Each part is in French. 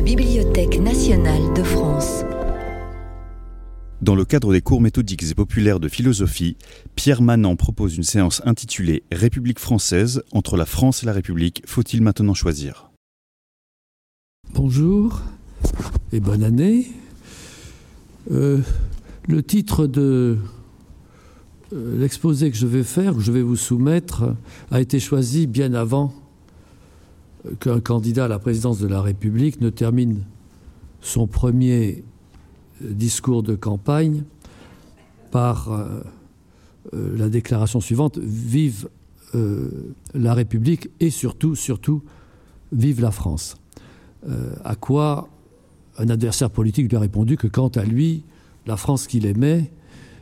la Bibliothèque nationale de France. Dans le cadre des cours méthodiques et populaires de philosophie, Pierre Manant propose une séance intitulée République française, entre la France et la République, faut-il maintenant choisir? Bonjour et bonne année. Euh, le titre de euh, l'exposé que je vais faire, que je vais vous soumettre, a été choisi bien avant qu'un candidat à la présidence de la République ne termine son premier discours de campagne par euh, euh, la déclaration suivante Vive euh, la République et surtout, surtout, vive la France. à quoi un adversaire politique lui a répondu que quant à lui, la France qu'il aimait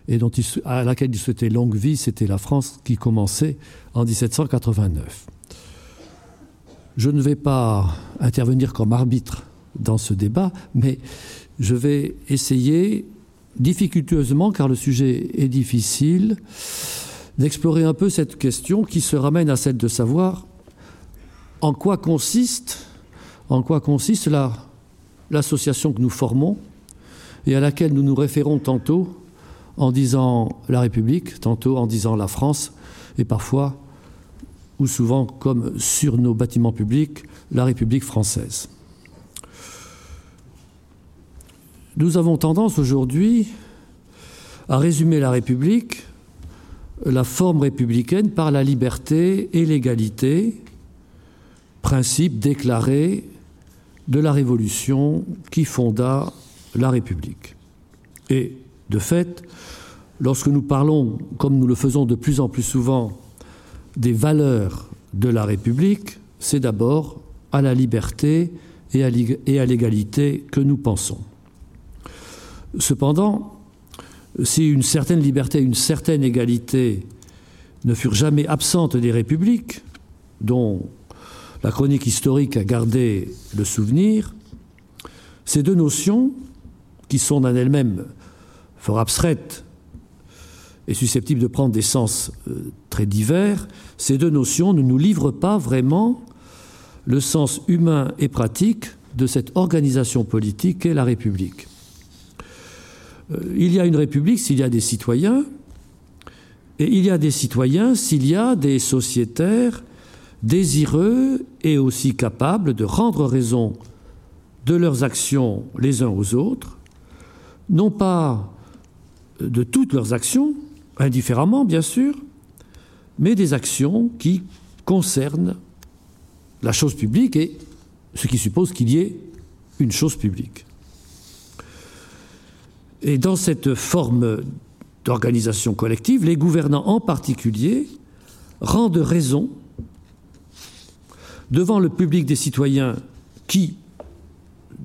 et à laquelle il souhaitait longue vie, c'était la France qui commençait en 1789. Je ne vais pas intervenir comme arbitre dans ce débat, mais je vais essayer, difficultueusement, car le sujet est difficile, d'explorer un peu cette question qui se ramène à celle de savoir en quoi consiste, en quoi consiste l'association que nous formons et à laquelle nous nous référons tantôt en disant la République, tantôt en disant la France, et parfois, ou souvent, comme sur nos bâtiments publics, la République française. Nous avons tendance aujourd'hui à résumer la République, la forme républicaine, par la liberté et l'égalité, principe déclaré de la Révolution qui fonda la République. Et, de fait, lorsque nous parlons, comme nous le faisons de plus en plus souvent, des valeurs de la République, c'est d'abord à la liberté et à l'égalité que nous pensons. Cependant, si une certaine liberté, une certaine égalité ne furent jamais absentes des républiques, dont la chronique historique a gardé le souvenir, ces deux notions, qui sont en elles-mêmes fort abstraites et susceptibles de prendre des sens euh, très divers, ces deux notions ne nous livrent pas vraiment le sens humain et pratique de cette organisation politique qu'est la République. Euh, il y a une république s'il y a des citoyens, et il y a des citoyens s'il y a des sociétaires désireux et aussi capables de rendre raison de leurs actions les uns aux autres, non pas de toutes leurs actions, indifféremment bien sûr, mais des actions qui concernent la chose publique et ce qui suppose qu'il y ait une chose publique. Et dans cette forme d'organisation collective, les gouvernants en particulier rendent raison devant le public des citoyens qui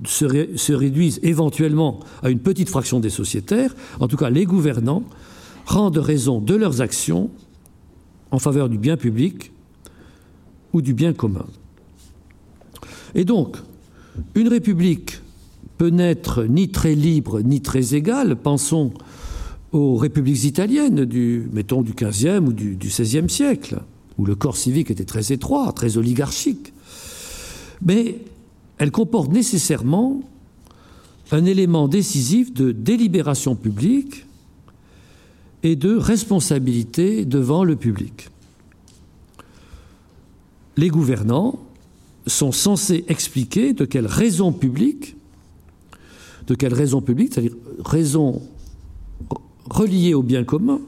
se, réduisent éventuellement à une petite fraction des sociétaires, en tout cas les gouvernants rendent raison de leurs actions en faveur du bien public ou du bien commun. Et donc, une république peut n'être ni très libre ni très égal. Pensons aux républiques italiennes du, mettons, du XVe ou du, XVIe siècle, où le corps civique était très étroit, très oligarchique. Mais elle comporte nécessairement un élément décisif de délibération publique et de responsabilité devant le public. Les gouvernants sont censés expliquer de quelles raisons publiques de quelle raison publique, c'est-à-dire raison reliée au bien commun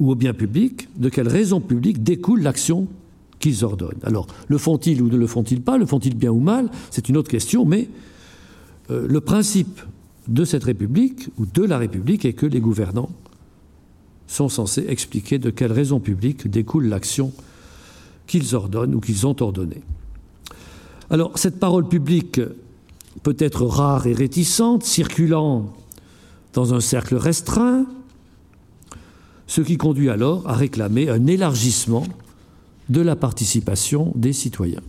ou au bien public, de quelle raison publique découle l'action qu'ils ordonnent. Alors, le font-ils ou ne le font-ils pas, le font-ils bien ou mal, c'est une autre question, mais euh, le principe de cette République ou de la République est que les gouvernants sont censés expliquer de quelle raison publique découle l'action qu'ils ordonnent ou qu'ils ont ordonnée. Alors, cette parole publique peut-être rare et réticente, circulant dans un cercle restreint, ce qui conduit alors à réclamer un élargissement de la participation des citoyens.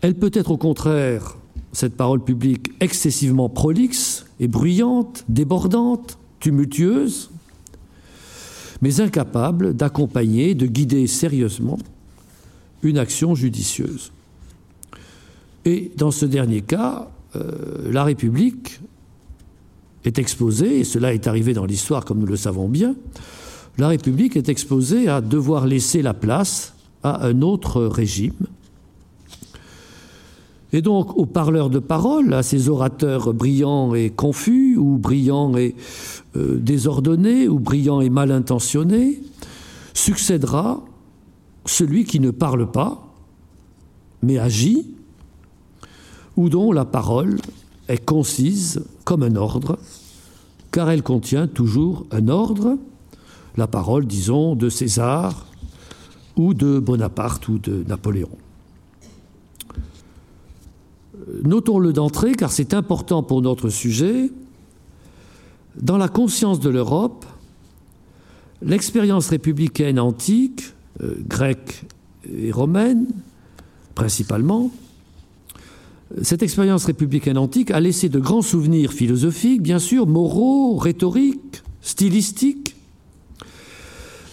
Elle peut être au contraire, cette parole publique, excessivement prolixe et bruyante, débordante, tumultueuse, mais incapable d'accompagner, de guider sérieusement une action judicieuse. Et dans ce dernier cas, euh, la République est exposée, et cela est arrivé dans l'histoire comme nous le savons bien, la République est exposée à devoir laisser la place à un autre régime. Et donc aux parleurs de parole, à ces orateurs brillants et confus, ou brillants et euh, désordonnés, ou brillants et mal intentionnés, succédera celui qui ne parle pas, mais agit, ou dont la parole est concise comme un ordre, car elle contient toujours un ordre, la parole, disons, de César ou de Bonaparte ou de Napoléon. Notons-le d'entrée, car c'est important pour notre sujet, dans la conscience de l'Europe, l'expérience républicaine antique, euh, grecque et romaine principalement, cette expérience républicaine antique a laissé de grands souvenirs philosophiques, bien sûr, moraux, rhétoriques, stylistiques,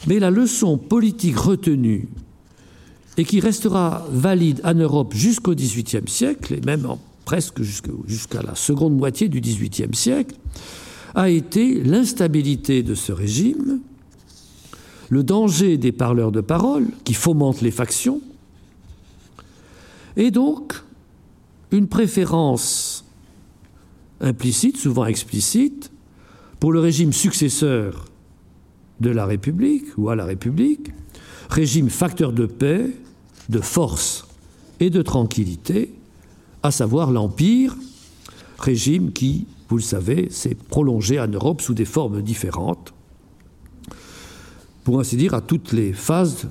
mais la leçon politique retenue et qui restera valide en Europe jusqu'au XVIIIe siècle, et même presque jusqu'à la seconde moitié du XVIIIe siècle, a été l'instabilité de ce régime, le danger des parleurs de parole qui fomentent les factions, et donc une préférence implicite, souvent explicite, pour le régime successeur de la République ou à la République, régime facteur de paix, de force et de tranquillité, à savoir l'Empire, régime qui, vous le savez, s'est prolongé en Europe sous des formes différentes, pour ainsi dire, à toutes les phases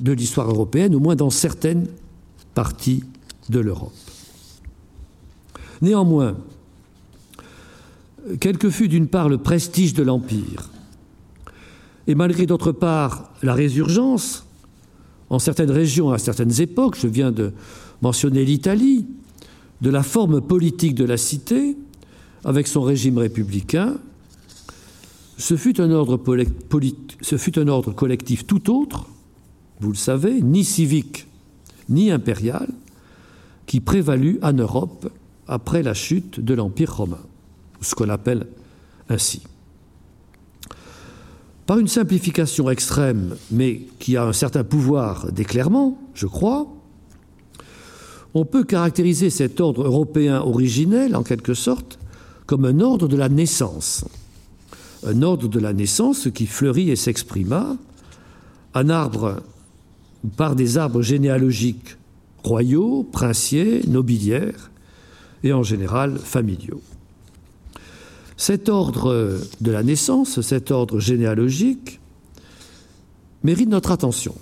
de l'histoire européenne, au moins dans certaines parties de l'Europe. Néanmoins, quel que fût d'une part le prestige de l'Empire, et malgré d'autre part la résurgence, en certaines régions, à certaines époques, je viens de mentionner l'Italie, de la forme politique de la cité, avec son régime républicain, ce fut, un ordre ce fut un ordre collectif tout autre, vous le savez, ni civique ni impérial, qui prévalut en Europe après la chute de l'Empire romain, ce qu'on appelle ainsi. Par une simplification extrême, mais qui a un certain pouvoir d'éclairement, je crois, on peut caractériser cet ordre européen originel, en quelque sorte, comme un ordre de la naissance. Un ordre de la naissance qui fleurit et s'exprima, un arbre par des arbres généalogiques royaux, princiers, nobiliaires, et en général familiaux. Cet ordre de la naissance, cet ordre généalogique, mérite notre attention.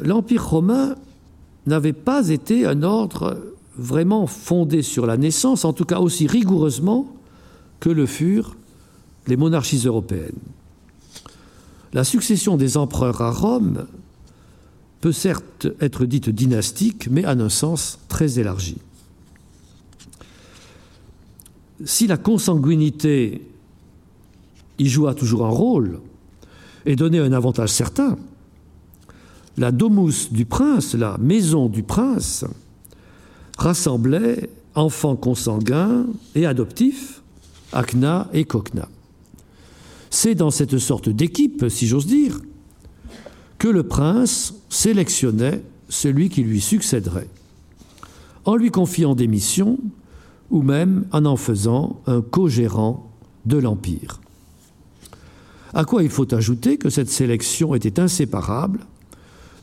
L'Empire romain n'avait pas été un ordre vraiment fondé sur la naissance, en tout cas aussi rigoureusement que le furent les monarchies européennes. La succession des empereurs à Rome peut certes être dite dynastique, mais en un sens très élargi. Si la consanguinité y joua toujours un rôle et donnait un avantage certain, la domus du prince, la maison du prince, rassemblait enfants consanguins et adoptifs, Acna et Cocna. C'est dans cette sorte d'équipe, si j'ose dire, que le prince sélectionnait celui qui lui succéderait, en lui confiant des missions ou même en en faisant un co-gérant de l'Empire. À quoi il faut ajouter que cette sélection était inséparable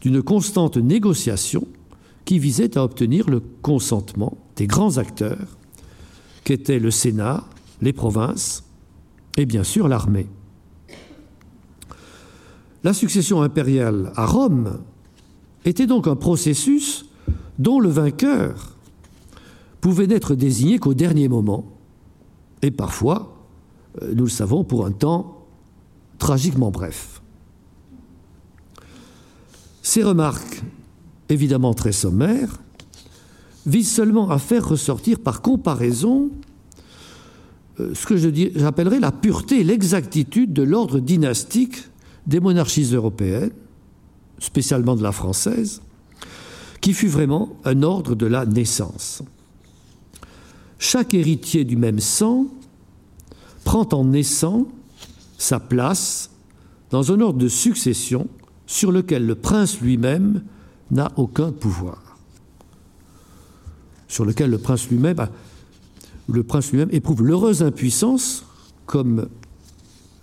d'une constante négociation qui visait à obtenir le consentement des grands acteurs qu'étaient le Sénat, les provinces et bien sûr l'armée. La succession impériale à Rome était donc un processus dont le vainqueur pouvait n'être désigné qu'au dernier moment, et parfois, euh, nous le savons, pour un temps tragiquement bref. Ces remarques, évidemment très sommaires, visent seulement à faire ressortir par comparaison euh, ce que j'appellerais la pureté et l'exactitude de l'ordre dynastique des monarchies européennes, spécialement de la française, qui fut vraiment un ordre de la naissance. Chaque héritier du même sang prend en naissant sa place dans un ordre de succession sur lequel le prince lui-même n'a aucun pouvoir. Sur lequel le prince lui-même éprouve l'heureuse impuissance, comme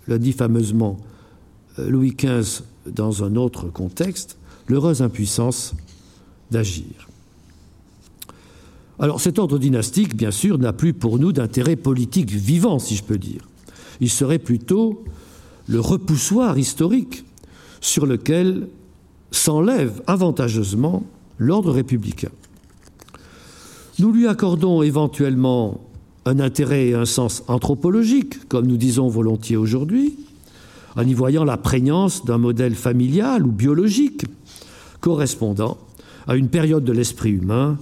l'a dit fameusement euh, Louis XV dans un autre contexte, l'heureuse impuissance d'agir. Alors cet ordre dynastique, bien sûr, n'a plus pour nous d'intérêt politique vivant, si je peux dire. Il serait plutôt le repoussoir historique sur lequel s'enlève avantageusement l'ordre républicain. Nous lui accordons éventuellement un intérêt et un sens anthropologique, comme nous disons volontiers aujourd'hui, en y voyant la prégnance d'un modèle familial ou biologique correspondant à une période de l'esprit humain,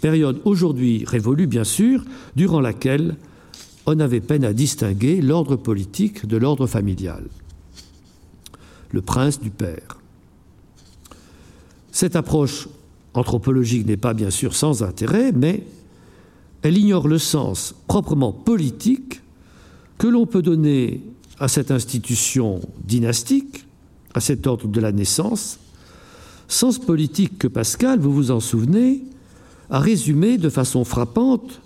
période aujourd'hui révolue bien sûr, durant laquelle on avait peine à distinguer l'ordre politique de l'ordre familial, le prince du père. Cette approche anthropologique n'est pas bien sûr sans intérêt, mais elle ignore le sens proprement politique que l'on peut donner à cette institution dynastique, à cet ordre de la naissance, sens politique que Pascal, vous vous en souvenez, a résumé de façon frappante,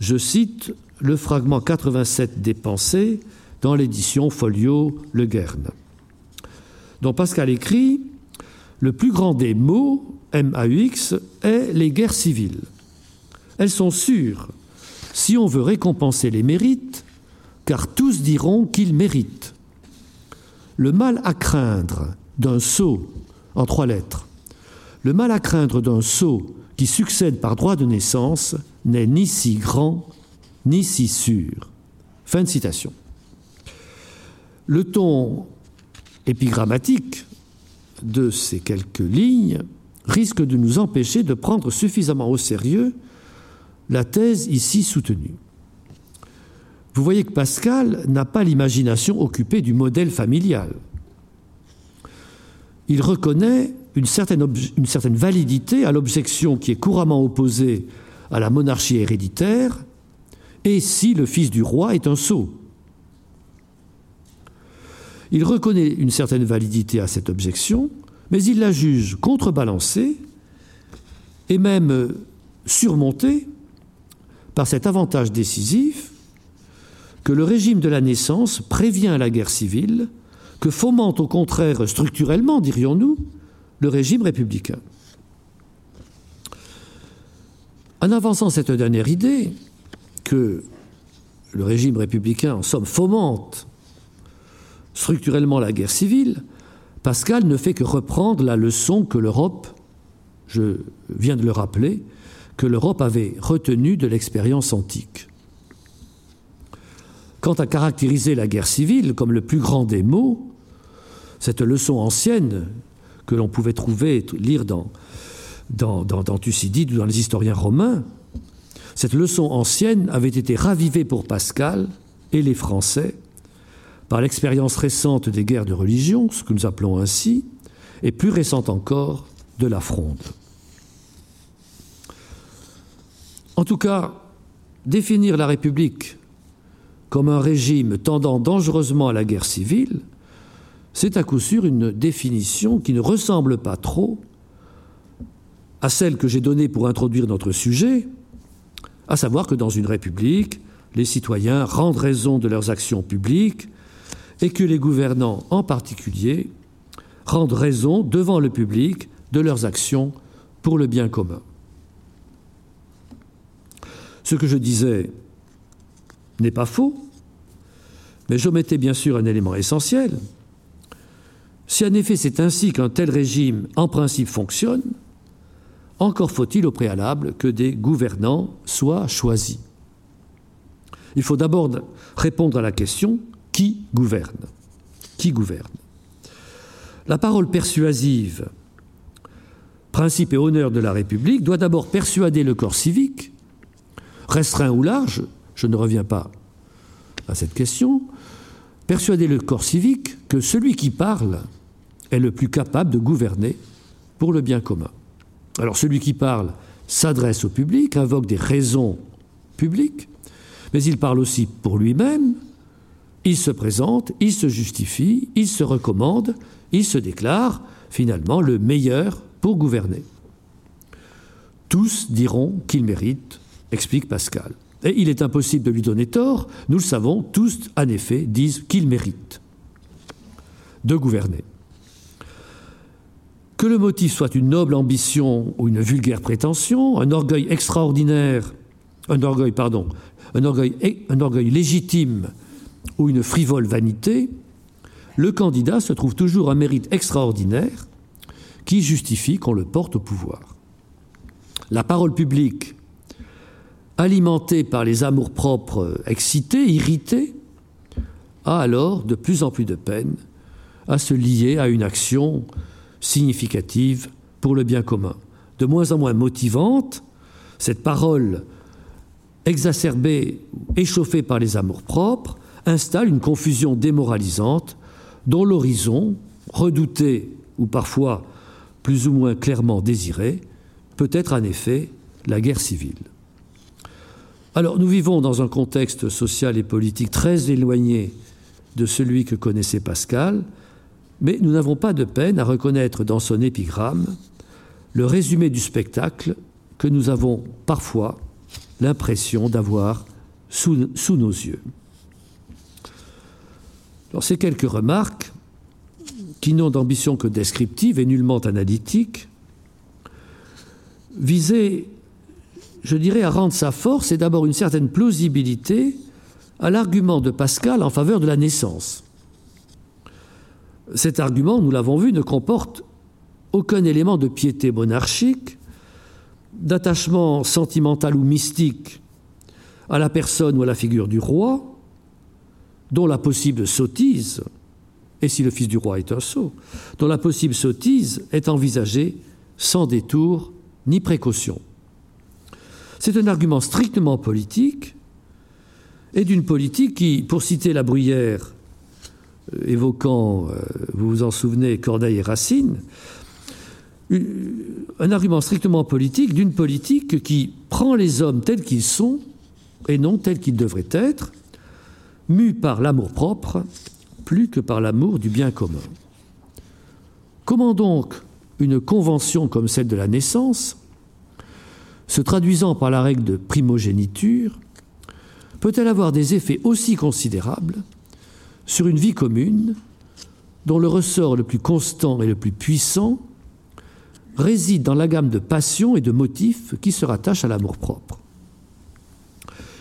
je cite le fragment 87 des Pensées dans l'édition Folio Le Guerne, dont Pascal écrit Le plus grand des mots, M-A-U-X, est les guerres civiles. Elles sont sûres, si on veut récompenser les mérites, car tous diront qu'ils méritent. Le mal à craindre d'un sot en trois lettres, le mal à craindre d'un sot qui succède par droit de naissance n'est ni si grand ni si sûr. Fin de citation. Le ton épigrammatique de ces quelques lignes risque de nous empêcher de prendre suffisamment au sérieux la thèse ici soutenue. Vous voyez que Pascal n'a pas l'imagination occupée du modèle familial. Il reconnaît une certaine, validité à l'objection qui est couramment opposée à la monarchie héréditaire, et si le fils du roi est un sot. Il reconnaît une certaine validité à cette objection, mais il la juge contrebalancée et même surmontée par cet avantage décisif que le régime de la naissance prévient la guerre civile, que fomente au contraire structurellement, dirions-nous, le régime républicain. En avançant cette dernière idée, que le régime républicain, en somme, fomente structurellement la guerre civile, Pascal ne fait que reprendre la leçon que l'Europe, je viens de le rappeler, que l'Europe avait retenu de l'expérience antique. Quant à caractériser la guerre civile comme le plus grand des maux, cette leçon ancienne que l'on pouvait trouver, lire dans, dans, dans, Thucydide ou dans les historiens romains, cette leçon ancienne avait été ravivée pour Pascal et les Français par l'expérience récente des guerres de religion, ce que nous appelons ainsi, et plus récente encore de la fronde. En tout cas, définir la République comme un régime tendant dangereusement à la guerre civile, c'est à coup sûr une définition qui ne ressemble pas trop à celle que j'ai donnée pour introduire notre sujet, à savoir que dans une République, les citoyens rendent raison de leurs actions publiques et que les gouvernants en particulier rendent raison devant le public de leurs actions pour le bien commun. Ce que je disais n'est pas faux, mais j'omettais bien sûr un élément essentiel. Si en effet c'est ainsi qu'un tel régime en principe fonctionne, encore faut-il au préalable que des gouvernants soient choisis. Il faut d'abord répondre à la question qui gouverne? Qui gouverne? La parole persuasive, principe et honneur de la République, doit d'abord persuader le corps civique restreint ou large, je ne reviens pas à cette question, persuader le corps civique que celui qui parle est le plus capable de gouverner pour le bien commun. Alors celui qui parle s'adresse au public, invoque des raisons publiques, mais il parle aussi pour lui-même, il se présente, il se justifie, il se recommande, il se déclare finalement le meilleur pour gouverner. Tous diront qu'il mérite, explique Pascal. Et il est impossible de lui donner tort, nous le savons, tous en effet disent qu'il mérite de gouverner. Que le motif soit une noble ambition ou une vulgaire prétention, un orgueil extraordinaire, un orgueil, pardon, un orgueil, légitime ou une frivole vanité, le candidat se trouve toujours un mérite extraordinaire qui justifie qu'on le porte au pouvoir. La parole publique, alimentée par les amours-propres excités, irrités, a alors de plus en plus de peine à se lier à une action significative pour le bien commun. De moins en moins motivante, cette parole exacerbée, échauffée par les amours-propres, installe une confusion démoralisante dont l'horizon, redouté ou parfois plus ou moins clairement désiré, peut être en effet la guerre civile. Alors nous vivons dans un contexte social et politique très éloigné de celui que connaissait Pascal, mais nous n'avons pas de peine à reconnaître dans son épigramme le résumé du spectacle que nous avons parfois l'impression d'avoir sous, nos yeux. Alors, ces quelques remarques, qui n'ont d'ambition que descriptive et nullement analytique, visaient, je dirais, à rendre sa force et d'abord une certaine plausibilité à l'argument de Pascal en faveur de la naissance. Cet argument, nous l'avons vu, ne comporte aucun élément de piété monarchique, d'attachement sentimental ou mystique à la personne ou à la figure du roi, dont la possible sottise, et si le fils du roi est un sot, dont la possible sottise est envisagée sans détour ni précaution. C'est un argument strictement politique, et d'une politique qui, pour citer la bruyère évoquant, euh, vous vous en souvenez, Corneille et Racine, un argument strictement politique d'une politique qui prend les hommes tels qu'ils sont et non tels qu'ils devraient être, mus par l'amour propre plus que par l'amour du bien commun. Comment donc une convention comme celle de la naissance, se traduisant par la règle de primogéniture, peut-elle avoir des effets aussi considérables sur une vie commune dont le ressort le plus constant et le plus puissant réside dans la gamme de passions et de motifs qui se rattachent à l'amour-propre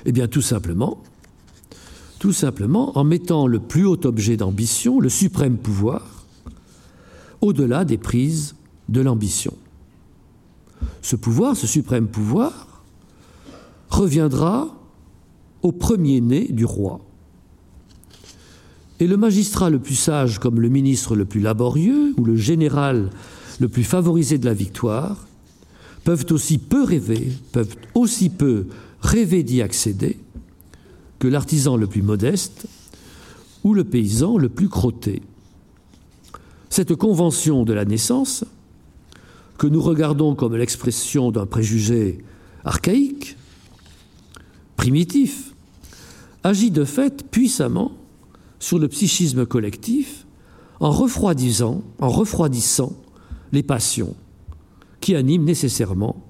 Eh bien, tout simplement, tout simplement en mettant le plus haut objet d'ambition, le suprême pouvoir, au-delà des prises de l'ambition. Ce pouvoir, ce suprême pouvoir, reviendra au premier-né du roi, et le magistrat le plus sage comme le ministre le plus laborieux ou le général le plus favorisé de la victoire peuvent aussi peu rêver, peuvent aussi peu rêver d'y accéder que l'artisan le plus modeste ou le paysan le plus crotté. Cette convention de la naissance, que nous regardons comme l'expression d'un préjugé archaïque, primitif, agit de fait puissamment sur le psychisme collectif en refroidissant, en refroidissant les passions qui animent nécessairement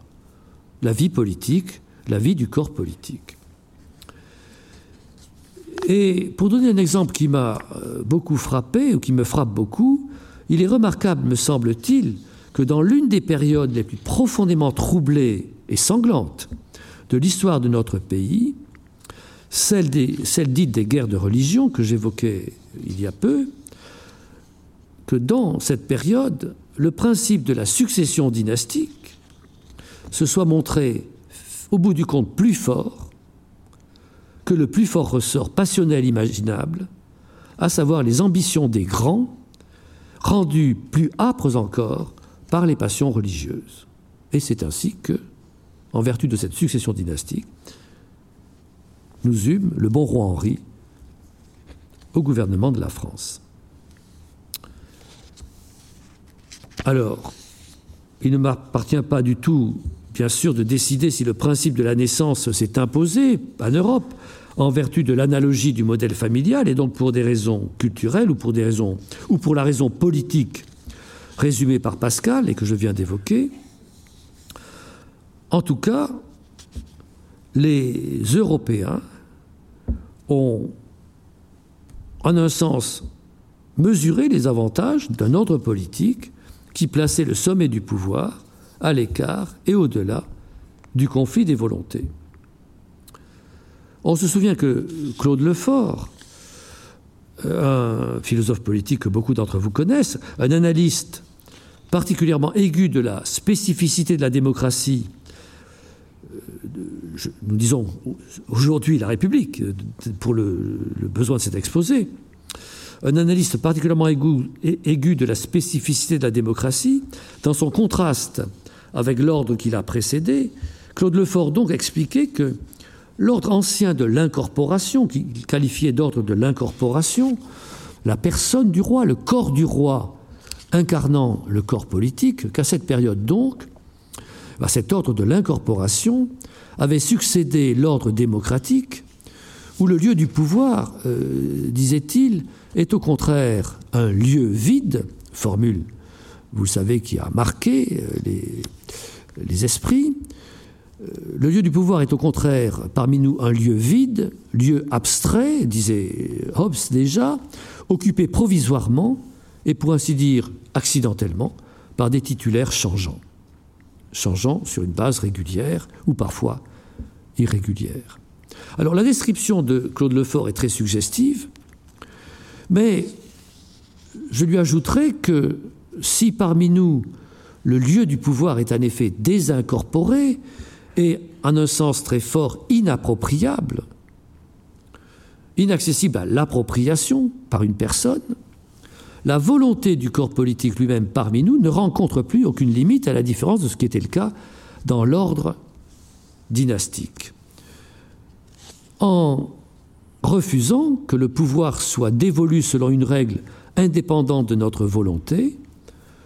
la vie politique, la vie du corps politique. Et pour donner un exemple qui m'a euh, beaucoup frappé, ou qui me frappe beaucoup, il est remarquable, me semble-t-il, que dans l'une des périodes les plus profondément troublées et sanglantes de l'histoire de notre pays, celle, dite des guerres de religion que j'évoquais il y a peu, que dans cette période, le principe de la succession dynastique se soit montré au bout du compte plus fort que le plus fort ressort passionnel imaginable, à savoir les ambitions des grands, rendues plus âpres encore par les passions religieuses. Et c'est ainsi que, en vertu de cette succession dynastique, nous eûmes le bon roi Henri au gouvernement de la France. Alors, il ne m'appartient pas du tout, bien sûr, de décider si le principe de la naissance s'est imposé en Europe en vertu de l'analogie du modèle familial et donc pour des raisons culturelles ou pour des raisons ou pour la raison politique résumée par Pascal et que je viens d'évoquer. En tout cas, les Européens ont, en un sens, mesuré les avantages d'un ordre politique qui plaçait le sommet du pouvoir à l'écart et au-delà du conflit des volontés. On se souvient que Claude Lefort, un philosophe politique que beaucoup d'entre vous connaissent, un analyste particulièrement aigu de la spécificité de la démocratie, nous disons aujourd'hui la République, euh, pour le, besoin de cet exposé, un analyste particulièrement aigu, aigu de la spécificité de la démocratie, dans son contraste avec l'ordre qui l'a précédé, Claude Lefort donc expliquait que l'ordre ancien de l'incorporation, qu'il qualifiait d'ordre de l'incorporation, la personne du roi, le corps du roi, incarnant le corps politique, qu'à cette période donc, à cet ordre de l'incorporation avait succédé l'ordre démocratique, où le lieu du pouvoir, euh, disait-il, est au contraire un lieu vide, formule, vous savez, qui a marqué euh, les, les esprits, euh, le lieu du pouvoir est au contraire parmi nous un lieu vide, lieu abstrait, disait Hobbes déjà, occupé provisoirement et pour ainsi dire accidentellement par des titulaires changeants, changeant sur une base régulière ou parfois irrégulière. Alors la description de Claude Lefort est très suggestive, mais je lui ajouterai que si parmi nous le lieu du pouvoir est en effet désincorporé et en un sens très fort inappropriable, inaccessible à l'appropriation par une personne, la volonté du corps politique lui-même parmi nous ne rencontre plus aucune limite à la différence de ce qui était le cas dans l'ordre dynastique. En refusant que le pouvoir soit dévolu selon une règle indépendante de notre volonté,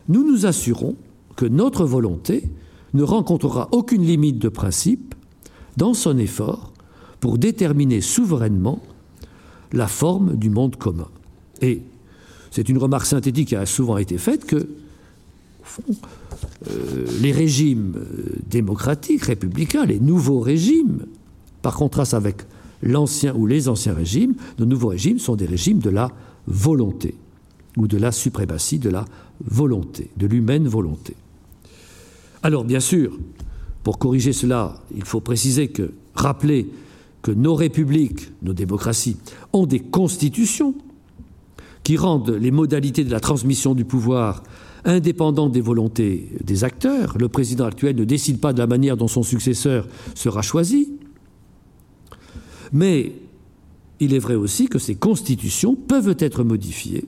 nous nous assurons que notre volonté ne rencontrera aucune limite de principe dans son effort pour déterminer souverainement la forme du monde commun. Et c'est une remarque synthétique qui a souvent été faite que, euh, les régimes euh, démocratiques, républicains, les nouveaux régimes, par contraste avec l'ancien ou les anciens régimes, de nouveaux régimes sont des régimes de la volonté ou de la suprématie de la volonté, de l'humaine volonté. Alors, bien sûr, pour corriger cela, il faut préciser que, rappeler que nos républiques, nos démocraties, ont des constitutions qui rendent les modalités de la transmission du pouvoir indépendantes des volontés des acteurs. Le président actuel ne décide pas de la manière dont son successeur sera choisi. Mais il est vrai aussi que ces constitutions peuvent être modifiées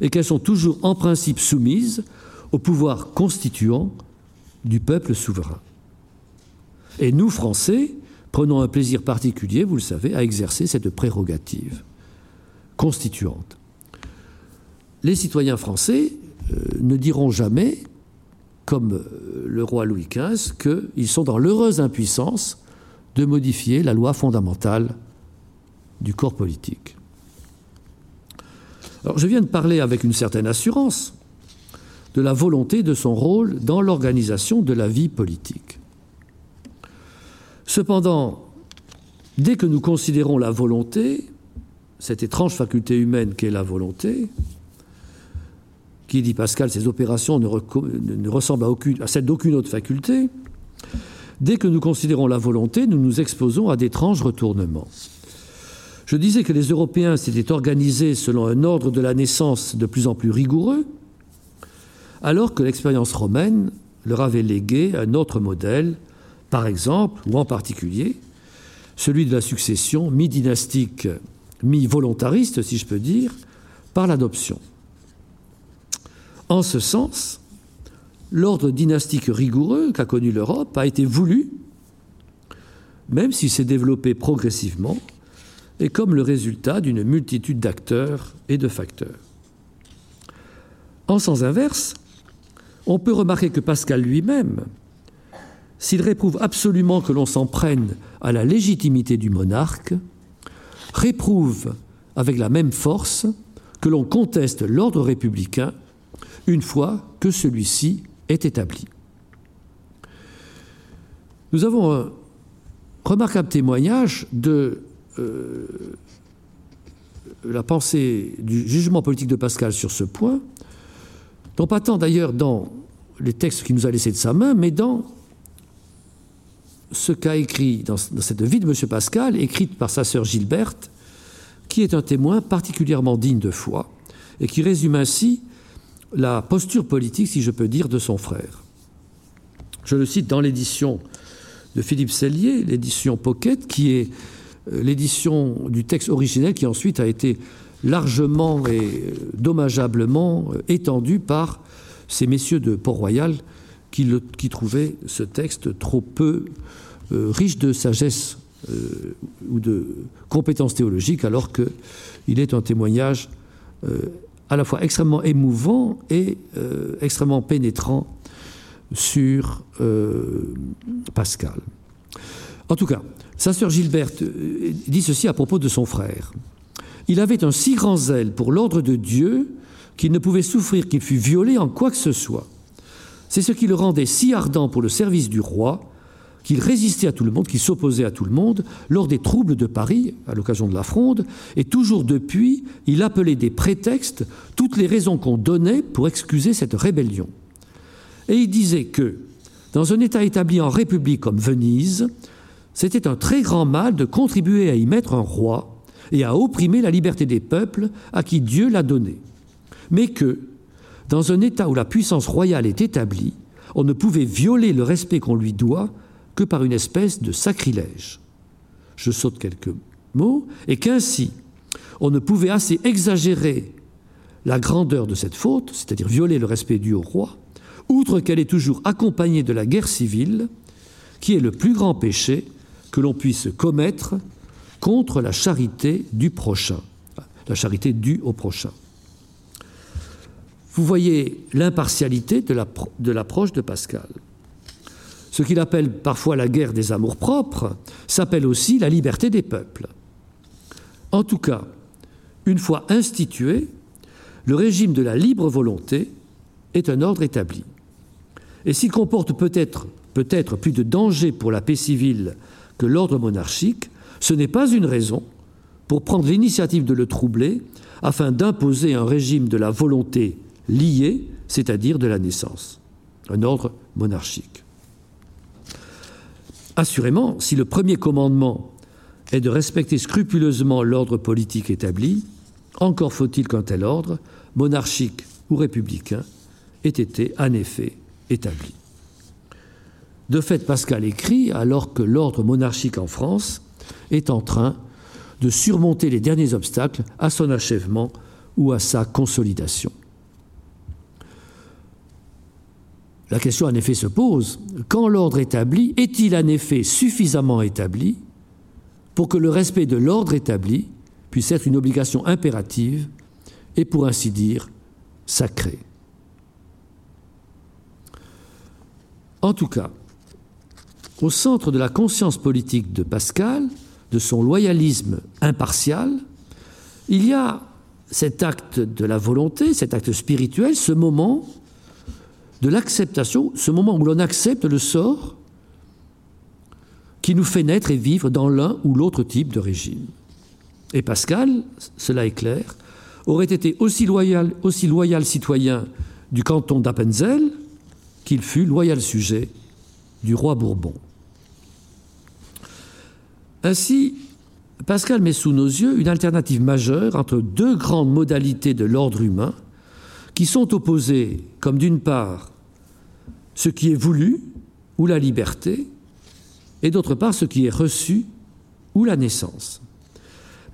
et qu'elles sont toujours en principe soumises au pouvoir constituant du peuple souverain. Et nous, Français, prenons un plaisir particulier, vous le savez, à exercer cette prérogative constituante les citoyens français euh, ne diront jamais, comme euh, le roi Louis XV, qu'ils sont dans l'heureuse impuissance de modifier la loi fondamentale du corps politique. Alors, je viens de parler avec une certaine assurance de la volonté de son rôle dans l'organisation de la vie politique. Cependant, dès que nous considérons la volonté, cette étrange faculté humaine qu'est la volonté, qui, dit Pascal, ces opérations ne, ressemblent à, à celle d'aucune autre faculté, dès que nous considérons la volonté, nous nous exposons à d'étranges retournements. Je disais que les Européens s'étaient organisés selon un ordre de la naissance de plus en plus rigoureux, alors que l'expérience romaine leur avait légué un autre modèle, par exemple, ou en particulier, celui de la succession mi-dynastique, mi-volontariste, si je peux dire, par l'adoption. En ce sens, l'ordre dynastique rigoureux qu'a connu l'Europe a été voulu, même s'il s'est développé progressivement, et comme le résultat d'une multitude d'acteurs et de facteurs. En sens inverse, on peut remarquer que Pascal lui-même, s'il réprouve absolument que l'on s'en prenne à la légitimité du monarque, réprouve avec la même force que l'on conteste l'ordre républicain une fois que celui-ci est établi. Nous avons un remarquable témoignage de euh, la pensée du jugement politique de Pascal sur ce point, non pas tant d'ailleurs dans les textes qu'il nous a laissés de sa main, mais dans ce qu'a écrit, dans, cette vie de M. Pascal, écrite par sa sœur Gilberte, qui est un témoin particulièrement digne de foi, et qui résume ainsi la posture politique, si je peux dire, de son frère. Je le cite dans l'édition de Philippe Sellier, l'édition Pocket, qui est euh, l'édition du texte originel qui ensuite a été largement et euh, dommageablement euh, étendue par ces messieurs de Port-Royal qui, trouvaient ce texte trop peu riche de sagesse ou de compétences théologiques, alors qu'il est un témoignage à la fois extrêmement émouvant et extrêmement pénétrant sur Pascal. En tout cas, sa sœur Gilberte euh, dit ceci à propos de son frère. Il avait un si grand zèle pour l'ordre de Dieu qu'il ne pouvait souffrir qu'il fût violé en quoi que ce soit. C'est ce qui le rendait si ardent pour le service du roi qu'il résistait à tout le monde, qu'il s'opposait à tout le monde lors des troubles de Paris, à l'occasion de la fronde, et toujours depuis, il appelait des prétextes toutes les raisons qu'on donnait pour excuser cette rébellion. Et il disait que, dans un État établi en République comme Venise, c'était un très grand mal de contribuer à y mettre un roi et à opprimer la liberté des peuples à qui Dieu l'a donnée. Mais que, dans un État où la puissance royale est établie, on ne pouvait violer le respect qu'on lui doit que par une espèce de sacrilège. Je saute quelques mots, et qu'ainsi, on ne pouvait assez exagérer la grandeur de cette faute, c'est-à-dire violer le respect dû au roi, outre qu'elle est toujours accompagnée de la guerre civile, qui est le plus grand péché que l'on puisse commettre contre la charité du prochain, la charité due au prochain. Vous voyez l'impartialité de l'approche de Pascal. Ce qu'il appelle parfois la guerre des amours-propres s'appelle aussi la liberté des peuples. En tout cas, une fois institué, le régime de la libre volonté est un ordre établi. Et s'il comporte peut-être peut-être plus de danger pour la paix civile que l'ordre monarchique, ce n'est pas une raison pour prendre l'initiative de le troubler afin d'imposer un régime de la volonté liée, c'est-à-dire de la naissance, un ordre monarchique. Assurément, si le premier commandement est de respecter scrupuleusement l'ordre politique établi, encore faut-il qu'un tel ordre, monarchique ou républicain, ait été en effet établi. De fait, Pascal écrit alors que l'ordre monarchique en France est en train de surmonter les derniers obstacles à son achèvement ou à sa consolidation. La question en effet se pose, quand l'ordre établi est-il en effet suffisamment établi pour que le respect de l'ordre établi puisse être une obligation impérative et pour ainsi dire sacrée? En tout cas, au centre de la conscience politique de Pascal, de son loyalisme impartial, il y a cet acte de la volonté, cet acte spirituel, ce moment de l'acceptation, ce moment où l'on accepte le sort qui nous fait naître et vivre dans l'un ou l'autre type de régime. Et Pascal, cela est clair, aurait été aussi loyal, aussi loyal citoyen du canton d'Appenzell qu'il fut loyal sujet du roi Bourbon. Ainsi, Pascal met sous nos yeux une alternative majeure entre deux grandes modalités de l'ordre humain qui sont opposées comme d'une part ce qui est voulu ou la liberté et d'autre part ce qui est reçu ou la naissance.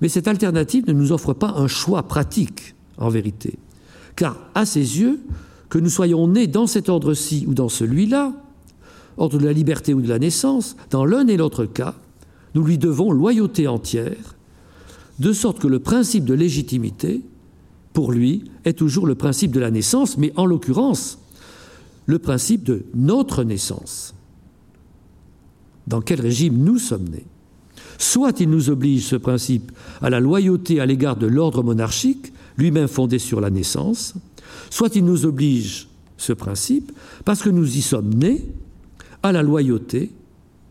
Mais cette alternative ne nous offre pas un choix pratique en vérité, car à ses yeux, que nous soyons nés dans cet ordre-ci ou dans celui-là, ordre de la liberté ou de la naissance, dans l'un et l'autre cas, nous lui devons loyauté entière, de sorte que le principe de légitimité, pour lui, est toujours le principe de la naissance, mais en l'occurrence, le principe de notre naissance. Dans quel régime nous sommes nés Soit il nous oblige, ce principe, à la loyauté à l'égard de l'ordre monarchique, lui-même fondé sur la naissance, soit il nous oblige, ce principe, parce que nous y sommes nés, à la loyauté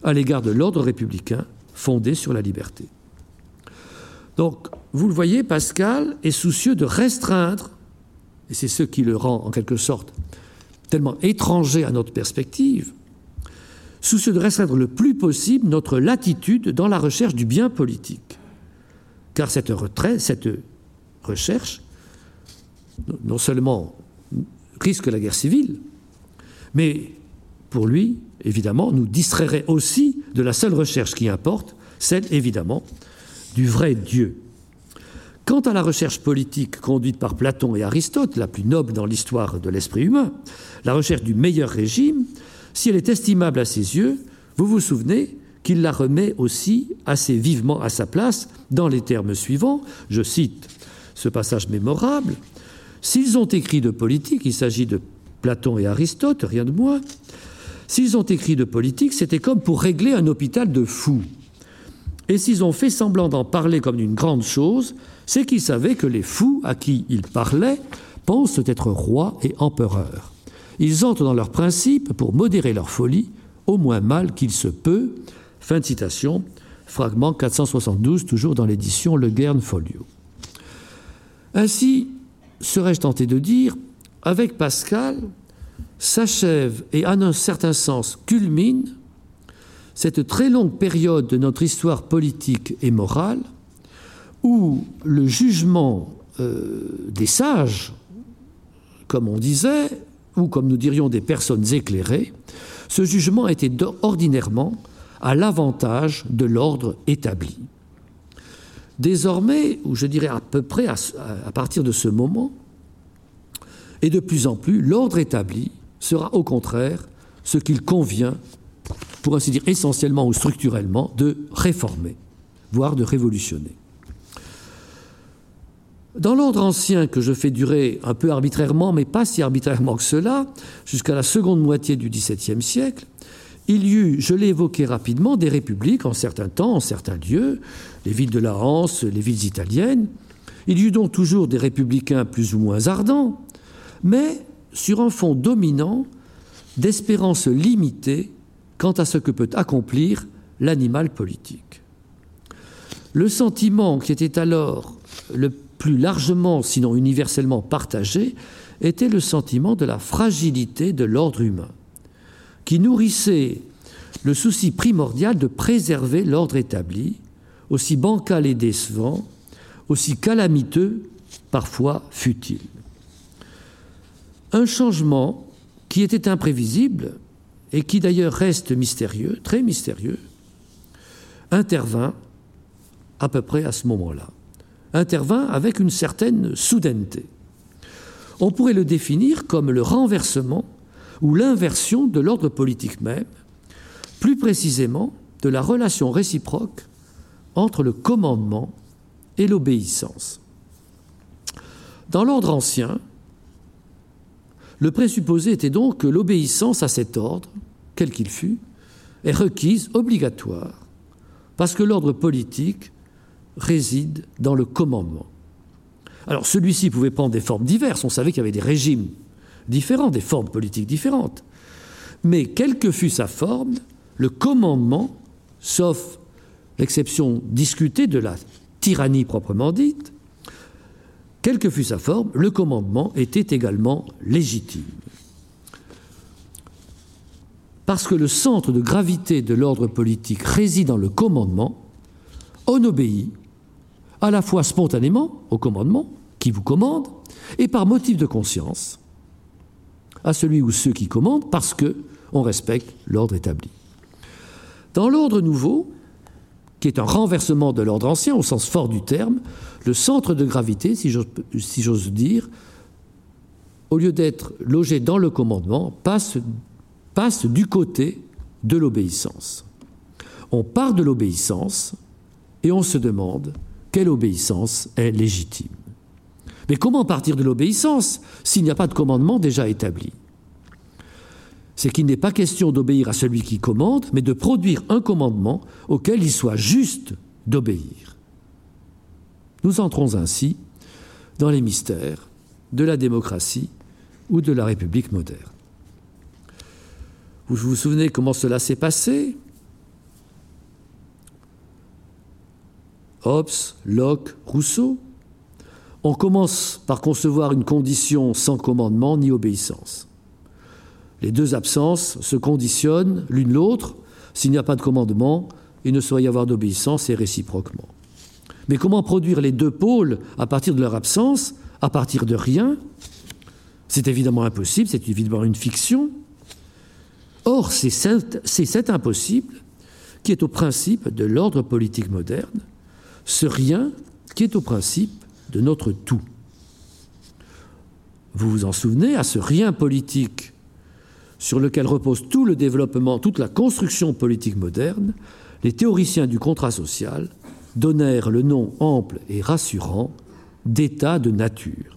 à l'égard de l'ordre républicain fondé sur la liberté. Donc, vous le voyez, Pascal est soucieux de restreindre, et c'est ce qui le rend en quelque sorte tellement étranger à notre perspective, soucieux de restreindre le plus possible notre latitude dans la recherche du bien politique. Car cette, cette recherche, non seulement risque la guerre civile, mais pour lui, évidemment, nous distrairait aussi de la seule recherche qui importe, celle, évidemment, du vrai Dieu. Quant à la recherche politique conduite par Platon et Aristote, la plus noble dans l'histoire de l'esprit humain, la recherche du meilleur régime, si elle est estimable à ses yeux, vous vous souvenez qu'il la remet aussi assez vivement à sa place dans les termes suivants. Je cite ce passage mémorable. S'ils ont écrit de politique, il s'agit de Platon et Aristote, rien de moins, s'ils ont écrit de politique, c'était comme pour régler un hôpital de fous. Et s'ils ont fait semblant d'en parler comme d'une grande chose, c'est qu'ils savaient que les fous à qui ils parlaient pensent être rois et empereurs. Ils entrent dans leurs principes pour modérer leur folie, au moins mal qu'il se peut. Fin de citation, fragment 472, toujours dans l'édition Le Guern Folio. Ainsi, serais-je tenté de dire, avec Pascal, s'achève et en un certain sens culmine cette très longue période de notre histoire politique et morale où le jugement euh, des sages, comme on disait, ou comme nous dirions des personnes éclairées, ce jugement était ordinairement à l'avantage de l'ordre établi. Désormais, ou je dirais à peu près à, à partir de ce moment, et de plus en plus, l'ordre établi sera au contraire ce qu'il convient, pour ainsi dire essentiellement ou structurellement, de réformer, voire de révolutionner. Dans l'ordre ancien que je fais durer un peu arbitrairement, mais pas si arbitrairement que cela, jusqu'à la seconde moitié du XVIIe siècle, il y eut, je l'ai évoqué rapidement, des républiques en certains temps, en certains lieux, les villes de la Hanse, les villes italiennes. Il y eut donc toujours des républicains plus ou moins ardents, mais sur un fond dominant d'espérance limitée quant à ce que peut accomplir l'animal politique. Le sentiment qui était alors le plus largement, sinon universellement partagé, était le sentiment de la fragilité de l'ordre humain, qui nourrissait le souci primordial de préserver l'ordre établi, aussi bancal et décevant, aussi calamiteux, parfois futile. Un changement qui était imprévisible et qui d'ailleurs reste mystérieux, très mystérieux, intervint à peu près à ce moment-là. Intervint avec une certaine soudaineté. On pourrait le définir comme le renversement ou l'inversion de l'ordre politique même, plus précisément de la relation réciproque entre le commandement et l'obéissance. Dans l'ordre ancien, le présupposé était donc que l'obéissance à cet ordre, quel qu'il fût, est requise, obligatoire, parce que l'ordre politique réside dans le commandement. Alors celui-ci pouvait prendre des formes diverses, on savait qu'il y avait des régimes différents, des formes politiques différentes. Mais quelle que fût sa forme, le commandement, sauf l'exception discutée de la tyrannie proprement dite, quelle que fût sa forme, le commandement était également légitime. Parce que le centre de gravité de l'ordre politique réside dans le commandement, on obéit à la fois spontanément au commandement qui vous commande et par motif de conscience à celui ou ceux qui commandent parce que on respecte l'ordre établi. Dans l'ordre nouveau, qui est un renversement de l'ordre ancien au sens fort du terme, le centre de gravité, si j'ose dire, au lieu d'être logé dans le commandement, passe, du côté de l'obéissance. On part de l'obéissance et on se demande quelle obéissance est légitime. Mais comment partir de l'obéissance s'il n'y a pas de commandement déjà établi? C'est qu'il n'est pas question d'obéir à celui qui commande, mais de produire un commandement auquel il soit juste d'obéir. Nous entrons ainsi dans les mystères de la démocratie ou de la République moderne. Vous vous souvenez comment cela s'est passé? Hobbes, Locke, Rousseau On commence par concevoir une condition sans commandement ni obéissance. Les deux absences se conditionnent l'une l'autre. S'il n'y a pas de commandement, il ne saurait y avoir d'obéissance et réciproquement. Mais comment produire les deux pôles à partir de leur absence, à partir de rien? C'est évidemment impossible, c'est évidemment une fiction. Or, c'est cet impossible qui est au principe de l'ordre politique moderne, ce rien qui est au principe de notre tout. Vous vous en souvenez, à ce rien politique sur lequel repose tout le développement, toute la construction politique moderne, les théoriciens du contrat social donnèrent le nom ample et rassurant d'état de nature.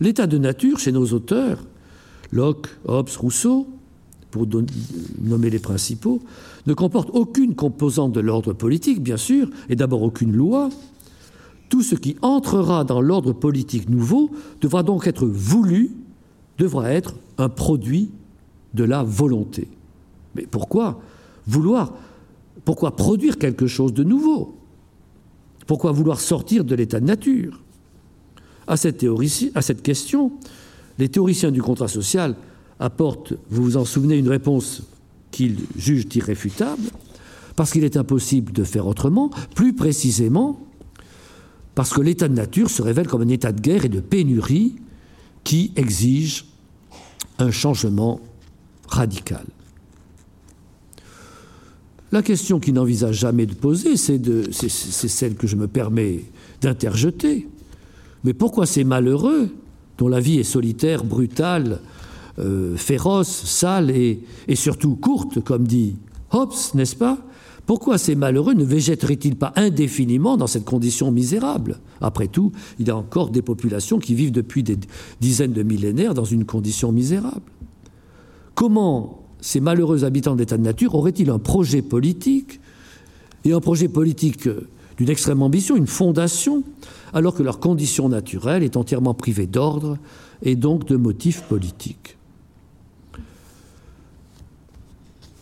L'état de nature, chez nos auteurs, Locke, Hobbes, Rousseau, pour nommer les principaux, ne comporte aucune composante de l'ordre politique, bien sûr, et d'abord aucune loi. Tout ce qui entrera dans l'ordre politique nouveau devra donc être voulu, devra être un produit de la volonté. Mais pourquoi vouloir Pourquoi produire quelque chose de nouveau? Pourquoi vouloir sortir de l'état de nature? À cette, question, les théoriciens du contrat social apportent, vous vous en souvenez, une réponse qu'ils jugent irréfutable, parce qu'il est impossible de faire autrement, plus précisément parce que l'état de nature se révèle comme un état de guerre et de pénurie qui exige un changement radical. La question qui n'envisage jamais de poser, c'est celle que je me permets d'interjeter. Mais pourquoi ces malheureux, dont la vie est solitaire, brutale, euh, féroce, sale et surtout courte, comme dit Hobbes, n'est-ce pas? Pourquoi ces malheureux ne végéteraient-ils pas indéfiniment dans cette condition misérable? Après tout, il y a encore des populations qui vivent depuis des dizaines de millénaires dans une condition misérable. Comment ces malheureux habitants d'état de nature auraient-ils un projet politique? Et un projet politique d'une extrême ambition, une fondation, alors que leur condition naturelle est entièrement privée d'ordre et donc de motifs politiques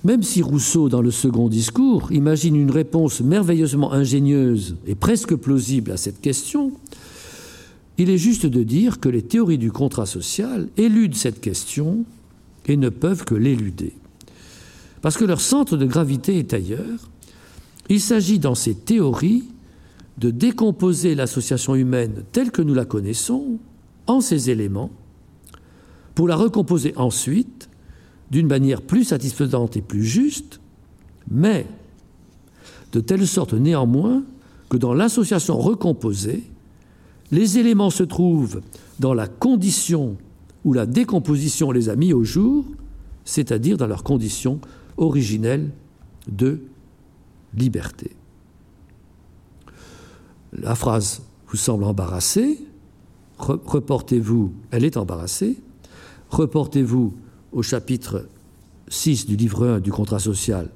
Même si Rousseau, dans le second discours, imagine une réponse merveilleusement ingénieuse et presque plausible à cette question, il est juste de dire que les théories du contrat social éludent cette question et ne peuvent que l'éluder. Parce que leur centre de gravité est ailleurs, il s'agit dans ces théories de décomposer l'association humaine telle que nous la connaissons en ses éléments, pour la recomposer ensuite d'une manière plus satisfaisante et plus juste, mais de telle sorte néanmoins que dans l'association recomposée, les éléments se trouvent dans la condition où la décomposition les a mis au jour, c'est-à-dire dans leur condition originelle de liberté. La phrase vous semble embarrassée, reportez-vous, elle est embarrassée, reportez-vous au chapitre 6 du livre 1 du contrat social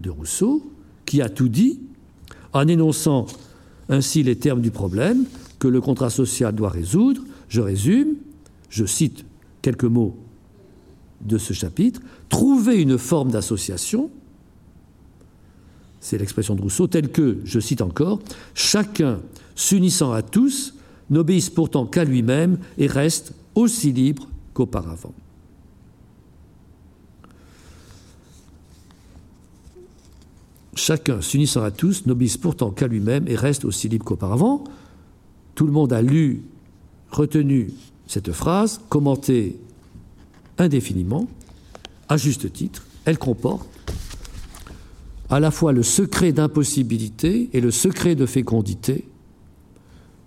de Rousseau, qui a tout dit en énonçant ainsi les termes du problème que le contrat social doit résoudre. Je résume, je cite quelques mots de ce chapitre, trouver une forme d'association, c'est l'expression de Rousseau, telle que, je cite encore, chacun s'unissant à tous n'obéisse pourtant qu'à lui-même et reste aussi libre qu'auparavant. Chacun s'unissant à tous n'obéisse pourtant qu'à lui-même et reste aussi libre qu'auparavant. Tout le monde a lu, retenu cette phrase, commentée indéfiniment, à juste titre. Elle comporte à la fois le secret d'impossibilité et le secret de fécondité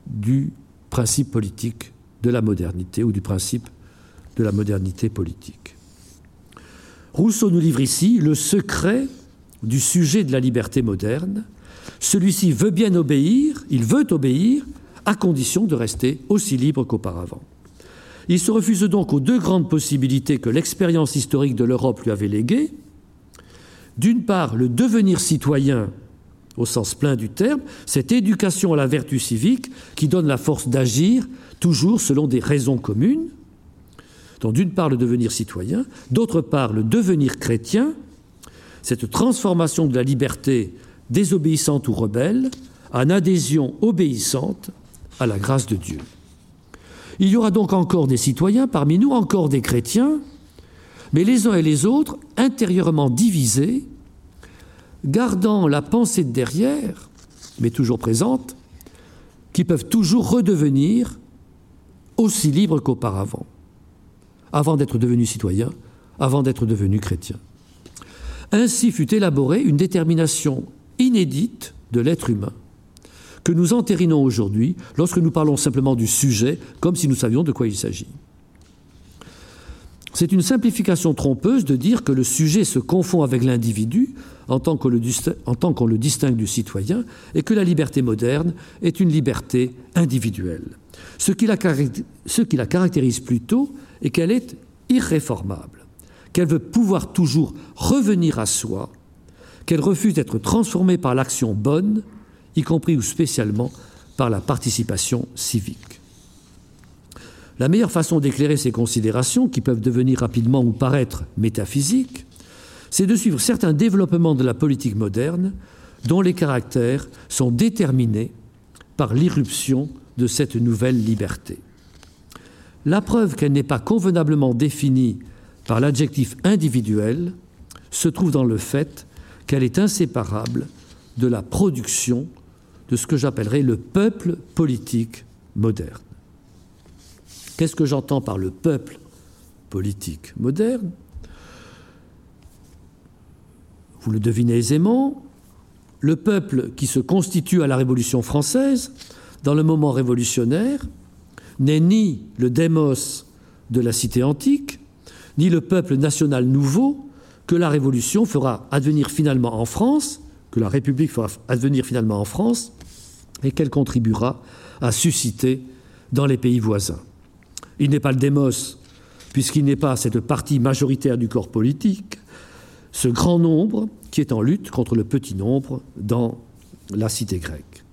du principe politique de la modernité ou du principe de la modernité politique. Rousseau nous livre ici le secret du sujet de la liberté moderne, celui-ci veut bien obéir, il veut obéir, à condition de rester aussi libre qu'auparavant. Il se refuse donc aux deux grandes possibilités que l'expérience historique de l'Europe lui avait léguées. D'une part, le devenir citoyen au sens plein du terme, cette éducation à la vertu civique qui donne la force d'agir toujours selon des raisons communes. Donc d'une part le devenir citoyen, d'autre part le devenir chrétien, cette transformation de la liberté désobéissante ou rebelle en adhésion obéissante à la grâce de Dieu. Il y aura donc encore des citoyens parmi nous, encore des chrétiens, mais les uns et les autres intérieurement divisés, gardant la pensée de derrière, mais toujours présente, qui peuvent toujours redevenir aussi libres qu'auparavant, avant d'être devenus citoyens, avant d'être devenus chrétiens. Ainsi fut élaborée une détermination inédite de l'être humain, que nous entérinons aujourd'hui lorsque nous parlons simplement du sujet, comme si nous savions de quoi il s'agit. C'est une simplification trompeuse de dire que le sujet se confond avec l'individu en tant qu'on le, distingue du citoyen et que la liberté moderne est une liberté individuelle. Ce qui la, ce qui la caractérise plutôt est qu'elle est irréformable, qu'elle veut pouvoir toujours revenir à soi, qu'elle refuse d'être transformée par l'action bonne, y compris ou spécialement par la participation civique. La meilleure façon d'éclairer ces considérations, qui peuvent devenir rapidement ou paraître métaphysiques, c'est de suivre certains développements de la politique moderne dont les caractères sont déterminés par l'irruption de cette nouvelle liberté. La preuve qu'elle n'est pas convenablement définie par l'adjectif individuel se trouve dans le fait qu'elle est inséparable de la production de ce que j'appellerais le peuple politique moderne. Qu'est-ce que j'entends par le peuple politique moderne? Vous le devinez aisément, le peuple qui se constitue à la Révolution française, dans le moment révolutionnaire, n'est ni le démos de la cité antique, ni le peuple national nouveau que la Révolution fera advenir finalement en France, que la République fera advenir finalement en France, et qu'elle contribuera à susciter dans les pays voisins. Il n'est pas le démos, puisqu'il n'est pas cette partie majoritaire du corps politique, ce grand nombre qui est en lutte contre le petit nombre dans la cité grecque.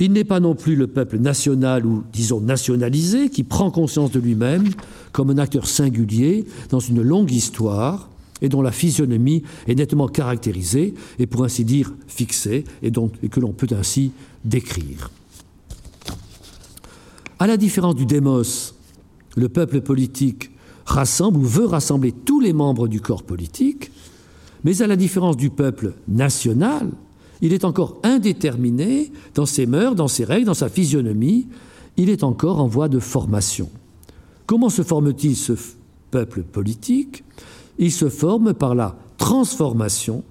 Il n'est pas non plus le peuple national ou, disons, nationalisé, qui prend conscience de lui-même comme un acteur singulier dans une longue histoire et dont la physionomie est nettement caractérisée et, pour ainsi dire, fixée, et, que l'on peut ainsi décrire. À la différence du démos, le peuple politique rassemble ou veut rassembler tous les membres du corps politique, mais à la différence du peuple national, il est encore indéterminé dans ses mœurs, dans ses règles, dans sa physionomie, il est encore en voie de formation. Comment se forme-t-il ce peuple politique? Il se forme par la transformation,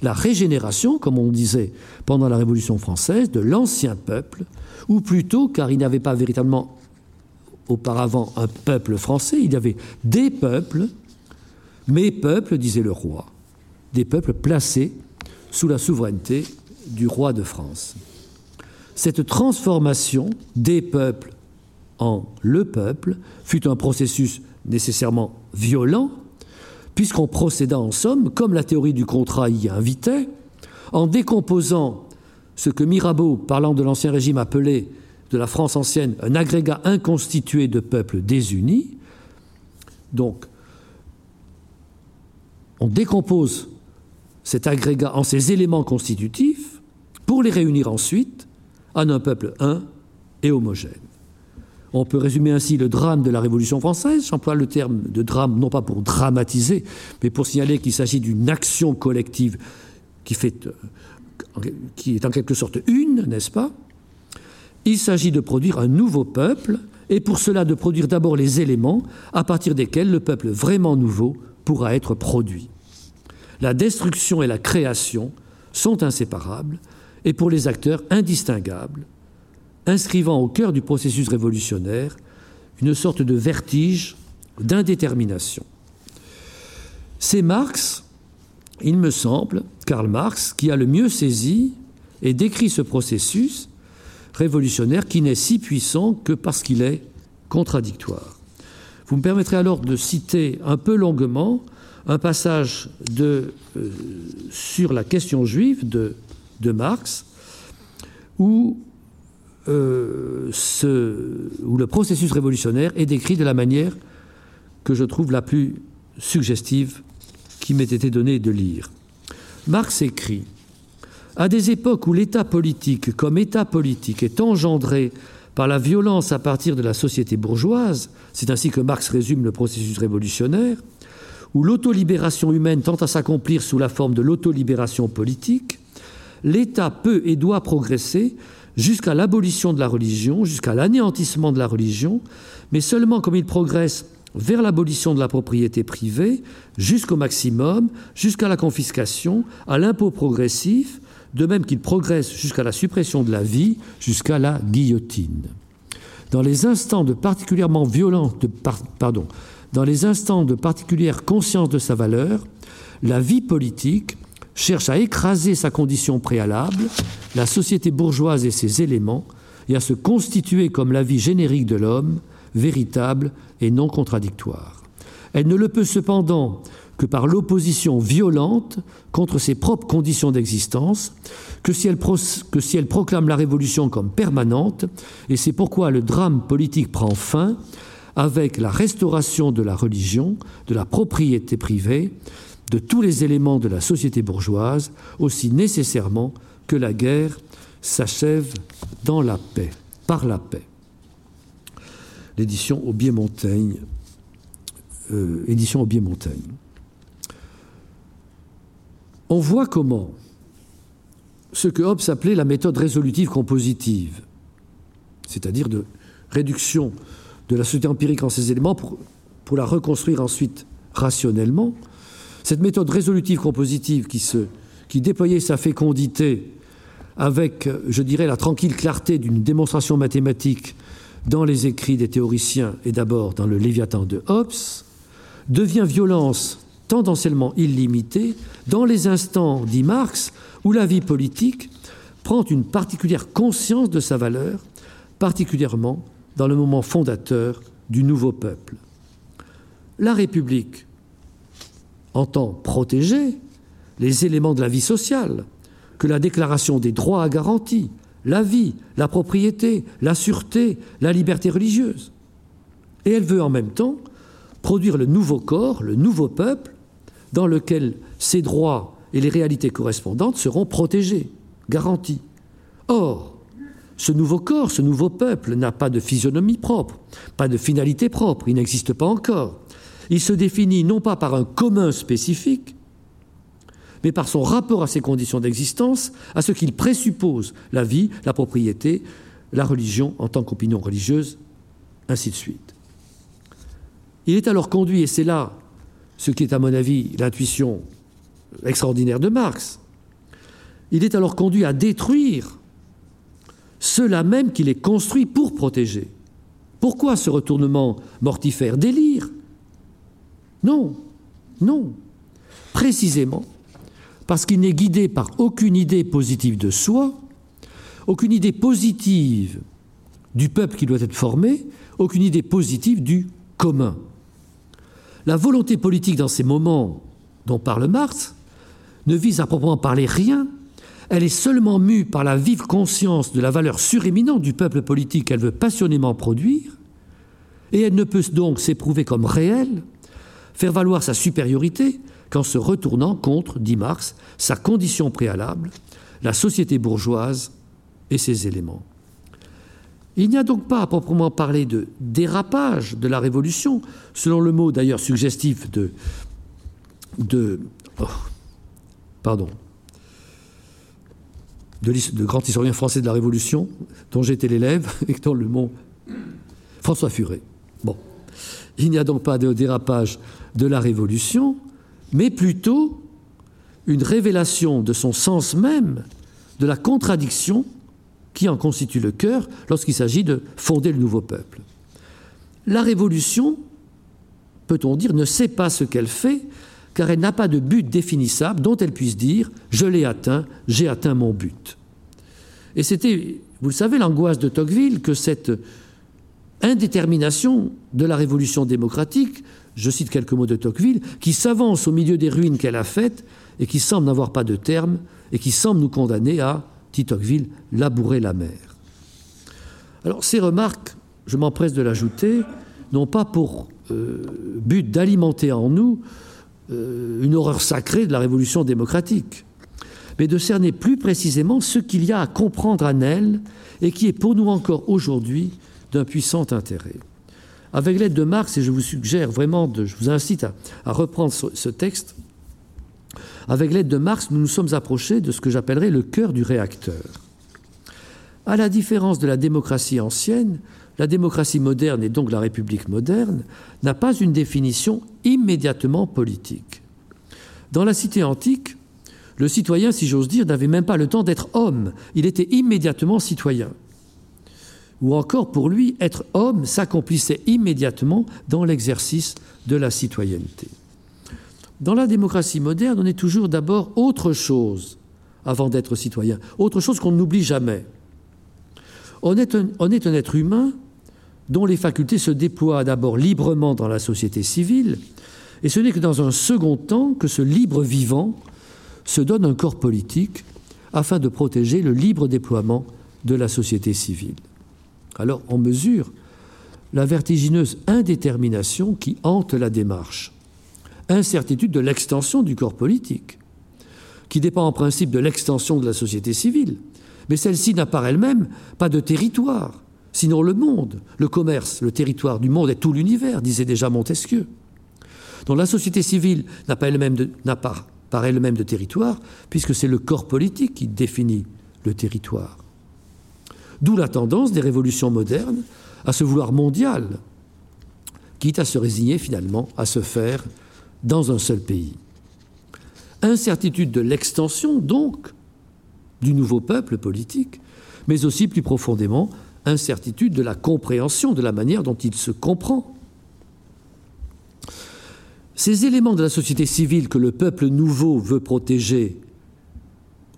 la régénération, comme on disait pendant la Révolution française, de l'ancien peuple ou plutôt car il n'y avait pas véritablement auparavant un peuple français, il y avait des peuples, mes peuples, disait le roi, des peuples placés sous la souveraineté du roi de France. Cette transformation des peuples en le peuple fut un processus nécessairement violent, puisqu'on procéda en somme, comme la théorie du contrat y invitait, en décomposant ce que Mirabeau, parlant de l'Ancien Régime, appelait de la France ancienne un agrégat inconstitué de peuples désunis. Donc, on décompose cet agrégat en ses éléments constitutifs pour les réunir ensuite en un peuple un et homogène. On peut résumer ainsi le drame de la Révolution française. J'emploie le terme de drame non pas pour dramatiser, mais pour signaler qu'il s'agit d'une action collective qui euh, est en quelque sorte une, n'est-ce pas? Il s'agit de produire un nouveau peuple, et pour cela de produire d'abord les éléments à partir desquels le peuple vraiment nouveau pourra être produit. La destruction et la création sont inséparables, et pour les acteurs indistinguables, inscrivant au cœur du processus révolutionnaire une sorte de vertige d'indétermination. C'est Marx il me semble, Karl Marx, qui a le mieux saisi et décrit ce processus révolutionnaire qui n'est si puissant que parce qu'il est contradictoires. Vous me permettrez alors de citer un peu longuement un passage euh, sur la question juive de, de Marx, où, euh, où le processus révolutionnaire est décrit de la manière que je trouve la plus suggestive qui m'ait été donnée de lire. Marx écrit À des époques où l'État politique, comme État politique, est engendré par la violence à partir de la société bourgeoise, c'est ainsi que Marx résume le processus révolutionnaire, où l'autolibération humaine tend à s'accomplir sous la forme de l'autolibération politique, l'État peut et doit progresser jusqu'à l'abolition de la religion, jusqu'à l'anéantissement de la religion, mais seulement comme il progresse vers l'abolition de la propriété privée, jusqu'au maximum, jusqu'à la confiscation, à l'impôt progressif, de même qu'il progresse jusqu'à la suppression de la vie, jusqu'à la guillotine. Dans les instants de particulièrement pardon, dans les instants de particulière conscience de sa valeur, la vie politique cherche à écraser sa condition préalable, la société bourgeoise et ses éléments, et à se constituer comme la vie générique de l'homme, véritable et non contradictoire. Elle ne le peut cependant que par l'opposition violente contre ses propres conditions d'existence, que, si elle que si elle proclame la révolution comme permanente, et c'est pourquoi le drame politique prend fin avec la restauration de la religion, de la propriété privée, de tous les éléments de la société bourgeoise, aussi nécessairement que la guerre s'achève dans la paix, par la paix. L'édition Aubier-Montaigne, euh, édition Aubier-Montaigne. On voit comment ce que Hobbes appelait la méthode résolutive compositive, c'est-à-dire de réduction de la société empirique en ses éléments pour la reconstruire ensuite rationnellement, cette méthode résolutive compositive qui, déployait sa fécondité avec, je dirais, la tranquille clarté d'une démonstration mathématique dans les écrits des théoriciens et d'abord dans le Léviathan de Hobbes, devient violence tendanciellement illimitée dans les instants, dit Marx, où la vie politique prend une particulière conscience de sa valeur, particulièrement dans le moment fondateur du nouveau peuple. La République entend protéger les éléments de la vie sociale que la Déclaration des droits a garantis, la vie, la propriété, la sûreté, la liberté religieuse. Et elle veut en même temps produire le nouveau corps, le nouveau peuple, dans lequel ces droits et les réalités correspondantes seront protégés, garantis. Or, ce nouveau corps, ce nouveau peuple n'a pas de physionomie propre, pas de finalité propre, il n'existe pas encore. Il se définit non pas par un commun spécifique, mais par son rapport à ses conditions d'existence, à ce qu'il présuppose, la vie, la propriété, la religion en tant qu'opinion religieuse, ainsi de suite. Il est alors conduit, et c'est là ce qui est à mon avis l'intuition extraordinaire de Marx, il est alors conduit à détruire ceux-là même qu'il est construit pour protéger. Pourquoi ce retournement mortifère Délire? Non, non. Précisément parce qu'il n'est guidé par aucune idée positive de soi, aucune idée positive du peuple qui doit être formé, aucune idée positive du commun. La volonté politique dans ces moments dont parle Marx ne vise à proprement parler rien, elle est seulement mue par la vive conscience de la valeur suréminente du peuple politique qu'elle veut passionnément produire, et elle ne peut donc s'éprouver comme réelle, faire valoir sa supériorité qu'en se retournant contre, dit Marx, sa condition préalable, la société bourgeoise et ses éléments. Il n'y a donc pas à proprement parler de dérapage de la révolution, selon le mot d'ailleurs suggestif de, oh, pardon, de, de, grand historien français de la Révolution, dont j'étais l'élève et dont le mot François Furet. Bon, il n'y a donc pas de dérapage de la Révolution, mais plutôt une révélation de son sens même, de la contradiction qui en constitue le cœur lorsqu'il s'agit de fonder le nouveau peuple. La révolution, peut-on dire, ne sait pas ce qu'elle fait, car elle n'a pas de but définissable dont elle puisse dire je l'ai atteint, j'ai atteint mon but. Et c'était, vous le savez, l'angoisse de Tocqueville que cette indétermination de la révolution démocratique, je cite quelques mots de Tocqueville, qui s'avance au milieu des ruines qu'elle a faites et qui semble n'avoir pas de terme et qui semble nous condamner à, dit Tocqueville, labourer la mer. Alors ces remarques, je m'empresse de l'ajouter, n'ont pas pour euh, but d'alimenter en nous euh, une horreur sacrée de la révolution démocratique, mais de cerner plus précisément ce qu'il y a à comprendre en elle et qui est pour nous encore aujourd'hui d'un puissant intérêt. Avec l'aide de Marx, et je vous suggère vraiment, je vous incite à, à reprendre ce, ce texte, avec l'aide de Marx, nous nous sommes approchés de ce que j'appellerais le cœur du réacteur. À la différence de la démocratie ancienne, la démocratie moderne et donc la République moderne n'a pas une définition immédiatement politique. Dans la cité antique, le citoyen, si j'ose dire, n'avait même pas le temps d'être homme, il était immédiatement citoyen. Ou encore, pour lui, être homme s'accomplissait immédiatement dans l'exercice de la citoyenneté. Dans la démocratie moderne, on est toujours d'abord autre chose avant d'être citoyen, autre chose qu'on n'oublie jamais. On est, un, être humain dont les facultés se déploient d'abord librement dans la société civile, et ce n'est que dans un second temps que ce libre vivant se donne un corps politique afin de protéger le libre déploiement de la société civile. Alors on mesure la vertigineuse indétermination qui hante la démarche, incertitude de l'extension du corps politique, qui dépend en principe de l'extension de la société civile, mais celle-ci n'a par elle-même pas de territoire, sinon le monde, le commerce, le territoire du monde est tout l'univers, disait déjà Montesquieu. Donc la société civile n'a pas elle-même de, pas par elle-même de territoire, puisque c'est le corps politique qui définit le territoire. D'où la tendance des révolutions modernes à se vouloir mondiales, quitte à se résigner finalement à se faire dans un seul pays. Incertitude de l'extension, donc, du nouveau peuple politique, mais aussi plus profondément incertitude de la compréhension de la manière dont il se comprend. Ces éléments de la société civile que le peuple nouveau veut protéger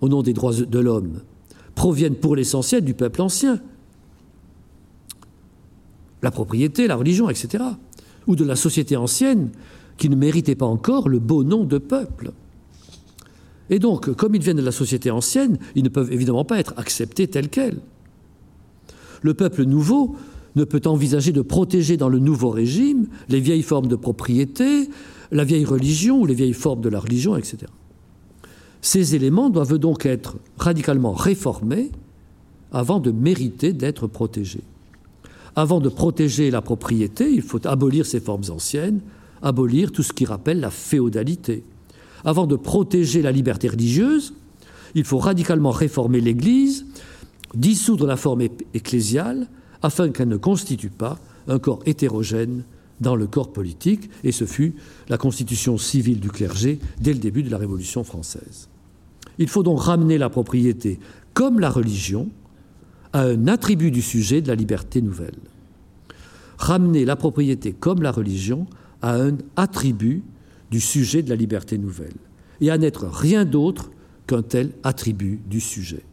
au nom des droits de l'homme proviennent pour l'essentiel du peuple ancien. La propriété, la religion, etc. Ou de la société ancienne qui ne méritait pas encore le beau nom de peuple. Et donc, comme ils viennent de la société ancienne, ils ne peuvent évidemment pas être acceptés tels quels. Le peuple nouveau ne peut envisager de protéger dans le nouveau régime les vieilles formes de propriété, la vieille religion ou les vieilles formes de la religion, etc. Ces éléments doivent donc être radicalement réformés avant de mériter d'être protégés. Avant de protéger la propriété, il faut abolir ces formes anciennes, abolir tout ce qui rappelle la féodalité. Avant de protéger la liberté religieuse, il faut radicalement réformer l'Église, dissoudre la forme ecclésiale, afin qu'elle ne constitue pas un corps hétérogène dans le corps politique, et ce fut la constitution civile du clergé dès le début de la Révolution française. Il faut donc ramener la propriété, comme la religion, à un attribut du sujet de la liberté nouvelle. Ramener la propriété, comme la religion, à un attribut du sujet de la liberté nouvelle, et à n'être rien d'autre qu'un tel attribut du sujet.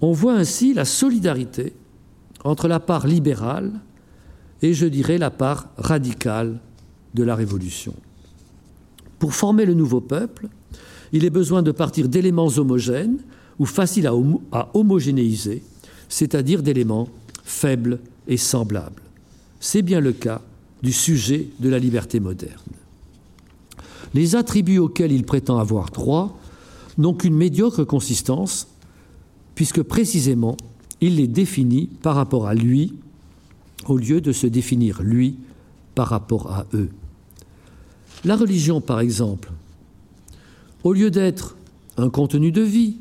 On voit ainsi la solidarité entre la part libérale et, je dirais, la part radicale de la Révolution. Pour former le nouveau peuple, il est besoin de partir d'éléments homogènes ou faciles à, homo à homogénéiser, c'est-à-dire d'éléments faibles et semblables. C'est bien le cas du sujet de la liberté moderne. Les attributs auxquels il prétend avoir droit n'ont qu'une médiocre consistance, puisque précisément il les définit par rapport à lui, au lieu de se définir lui par rapport à eux. La religion, par exemple, au lieu d'être un contenu de vie,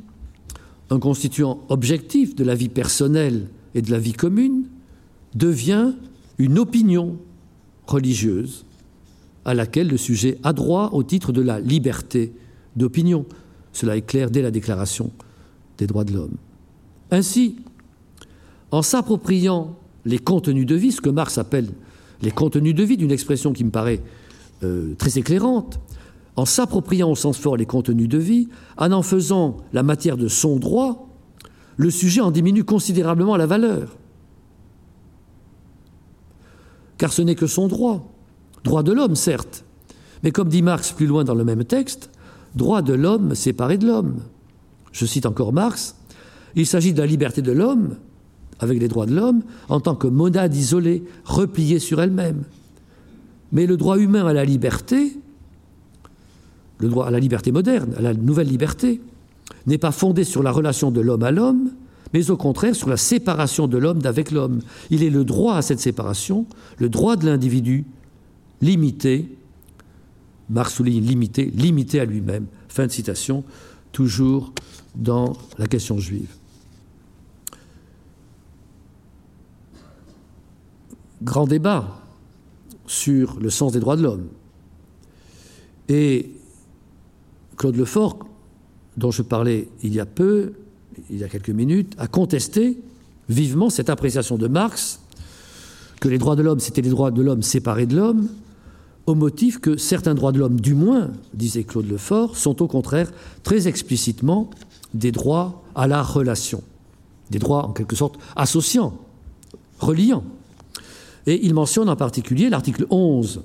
un constituant objectif de la vie personnelle et de la vie commune, devient une opinion religieuse à laquelle le sujet a droit au titre de la liberté d'opinion. Cela est clair dès la Déclaration des droits de l'homme. Ainsi, en s'appropriant les contenus de vie, ce que Marx appelle les contenus de vie, d'une expression qui me paraît euh, très éclairante, en s'appropriant au sens fort les contenus de vie, en en faisant la matière de son droit, le sujet en diminue considérablement la valeur. car ce n'est que son droit. Droit de l'homme, certes, mais comme dit Marx plus loin dans le même texte, droit de l'homme séparé de l'homme. Je cite encore Marx, il s'agit de la liberté de l'homme, avec les droits de l'homme, en tant que monade isolée, repliée sur elle-même. Mais le droit humain à la liberté, le droit à la liberté moderne, à la nouvelle liberté, n'est pas fondé sur la relation de l'homme à l'homme, mais au contraire sur la séparation de l'homme d'avec l'homme. Il est le droit à cette séparation, le droit de l'individu, limité, Marx souligne limité, limité à lui-même. Fin de citation, toujours dans la question juive. Grand débat sur le sens des droits de l'homme. Et Claude Lefort, dont je parlais il y a peu, il y a quelques minutes, a contesté vivement cette appréciation de Marx que les droits de l'homme, c'était les droits de l'homme séparés de l'homme, au motif que certains droits de l'homme, du moins, disait Claude Lefort, sont au contraire très explicitement des droits à la relation, des droits en quelque sorte associants, reliants. Et il mentionne en particulier l'article 11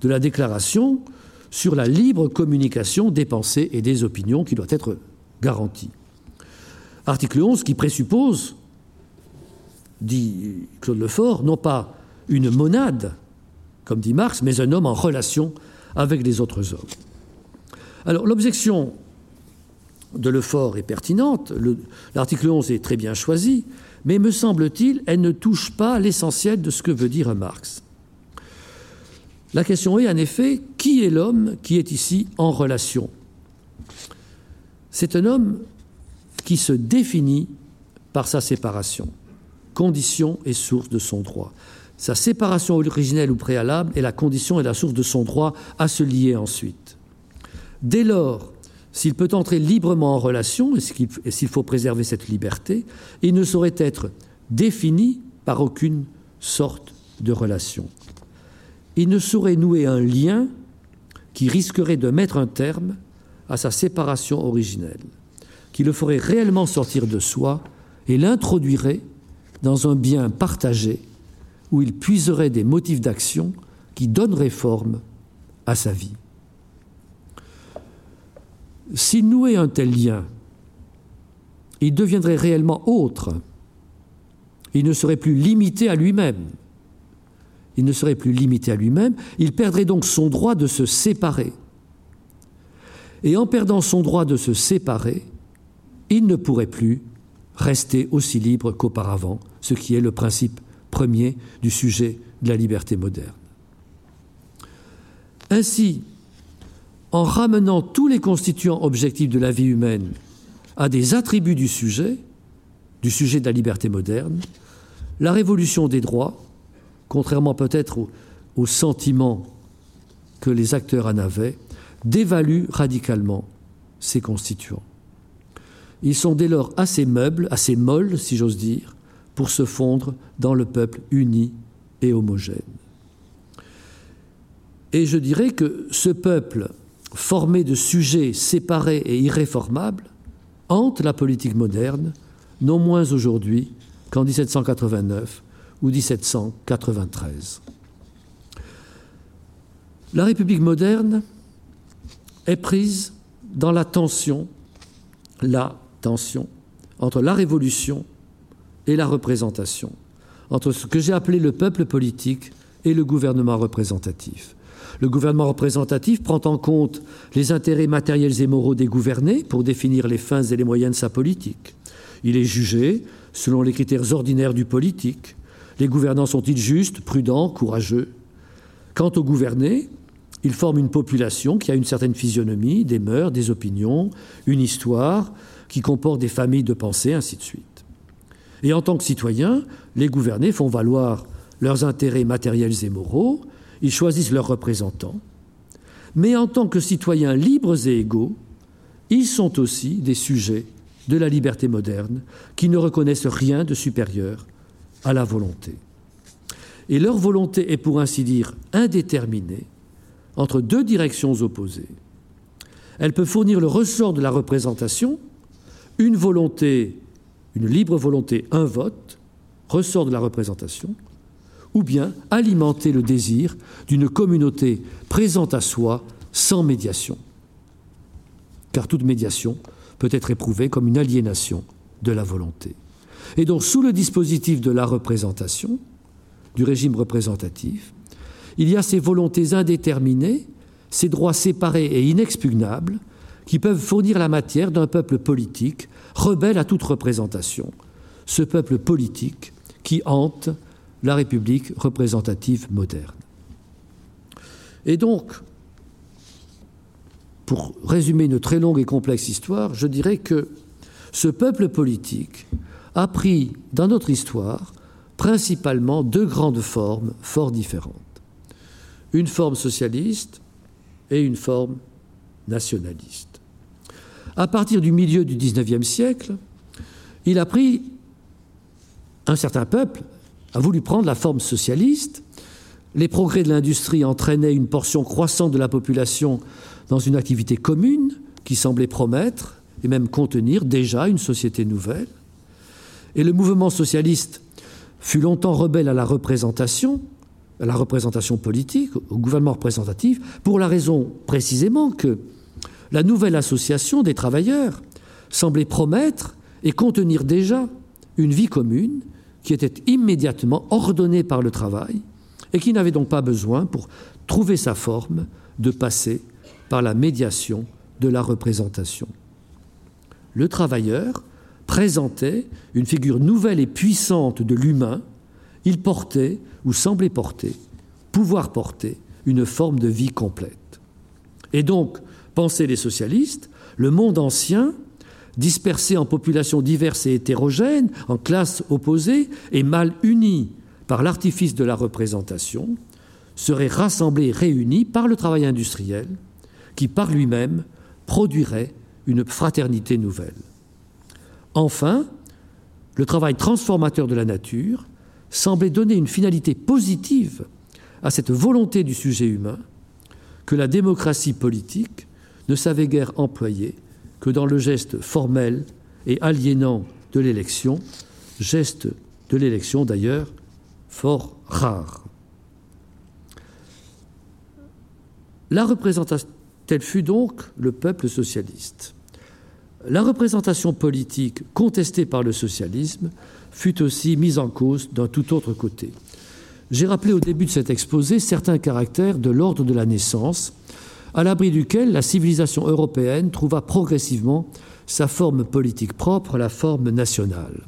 de la Déclaration sur la libre communication des pensées et des opinions qui doit être garantie. Article 11 qui présuppose, dit Claude Lefort, non pas une monade, comme dit Marx, mais un homme en relation avec les autres hommes. Alors l'objection de Lefort est pertinente, l'article 11 est très bien choisi, mais me semble-t-il, elle ne touche pas l'essentiel de ce que veut dire Marx. La question est en effet, qui est l'homme qui est ici en relation? C'est un homme qui se définit par sa séparation, condition et source de son droit. Sa séparation originelle ou préalable est la condition et la source de son droit à se lier ensuite. Dès lors, s'il peut entrer librement en relation, et s'il faut préserver cette liberté, il ne saurait être défini par aucune sorte de relation il ne saurait nouer un lien qui risquerait de mettre un terme à sa séparation originelle, qui le ferait réellement sortir de soi et l'introduirait dans un bien partagé où il puiserait des motifs d'action qui donneraient forme à sa vie. S'il nouait un tel lien, il deviendrait réellement autre. Il ne serait plus limité à lui-même, il ne serait plus limité à lui-même, il perdrait donc son droit de se séparer. Et en perdant son droit de se séparer, il ne pourrait plus rester aussi libre qu'auparavant, ce qui est le principe premier du sujet de la liberté moderne. Ainsi, en ramenant tous les constituants objectifs de la vie humaine à des attributs du sujet, du sujet de la liberté moderne, la révolution des droits contrairement peut-être au, sentiment que les acteurs en avaient, dévalue radicalement ces constituants. Ils sont dès lors assez meubles, assez molles, si j'ose dire, pour se fondre dans le peuple uni et homogène. Et je dirais que ce peuple, formé de sujets séparés et irréformables, hante la politique moderne, non moins aujourd'hui qu'en 1789, ou 1793. La République moderne est prise dans la tension, la tension entre la révolution et la représentation, entre ce que j'ai appelé le peuple politique et le gouvernement représentatif. Le gouvernement représentatif prend en compte les intérêts matériels et moraux des gouvernés pour définir les fins et les moyens de sa politique. Il est jugé selon les critères ordinaires du politique, les gouvernants sont-ils justes, prudents, courageux? Quant aux gouvernés, ils forment une population qui a une certaine physionomie, des mœurs, des opinions, une histoire, qui comporte des familles de pensée, ainsi de suite. Et en tant que citoyens, les gouvernés font valoir leurs intérêts matériels et moraux, ils choisissent leurs représentants, mais en tant que citoyens libres et égaux, ils sont aussi des sujets de la liberté moderne qui ne reconnaissent rien de supérieur à la volonté. Et leur volonté est pour ainsi dire indéterminée entre deux directions opposées. Elle peut fournir le ressort de la représentation, une volonté, une libre volonté, un vote, ressort de la représentation, ou bien alimenter le désir d'une communauté présente à soi sans médiation. Car toute médiation peut être éprouvée comme une aliénation de la volonté. Et donc, sous le dispositif de la représentation, du régime représentatif, il y a ces volontés indéterminées, ces droits séparés et inexpugnables, qui peuvent fournir la matière d'un peuple politique rebelle à toute représentation, ce peuple politique qui hante la République représentative moderne. Et donc, pour résumer une très longue et complexe histoire, je dirais que ce peuple politique a pris dans notre histoire principalement deux grandes formes fort différentes. Une forme socialiste et une forme nationaliste. À partir du milieu du XIXe siècle, il a pris un certain peuple a voulu prendre la forme socialiste. Les progrès de l'industrie entraînaient une portion croissante de la population dans une activité commune qui semblait promettre et même contenir déjà une société nouvelle. Et le mouvement socialiste fut longtemps rebelle à la représentation, à la représentation politique, au gouvernement représentatif, pour la raison précisément que la nouvelle association des travailleurs semblait promettre et contenir déjà une vie commune qui était immédiatement ordonnée par le travail et qui n'avait donc pas besoin, pour trouver sa forme, de passer par la médiation de la représentation. Le travailleur présentait une figure nouvelle et puissante de l'humain, il portait, ou semblait porter, pouvoir porter, une forme de vie complète. Et donc, pensaient les socialistes, le monde ancien dispersés en populations diverses et hétérogènes, en classes opposées et mal unis par l'artifice de la représentation, seraient rassemblés et réunis par le travail industriel qui, par lui-même, produirait une fraternité nouvelle. Enfin, le travail transformateur de la nature semblait donner une finalité positive à cette volonté du sujet humain que la démocratie politique ne savait guère employer que dans le geste formel et aliénant de l'élection, geste de l'élection d'ailleurs fort rare. La représentation, tel fut donc le peuple socialiste. La représentation politique contestée par le socialisme fut aussi mise en cause d'un tout autre côté. J'ai rappelé au début de cet exposé certains caractères de l'ordre de la naissance, à l'abri duquel la civilisation européenne trouva progressivement sa forme politique propre, la forme nationale.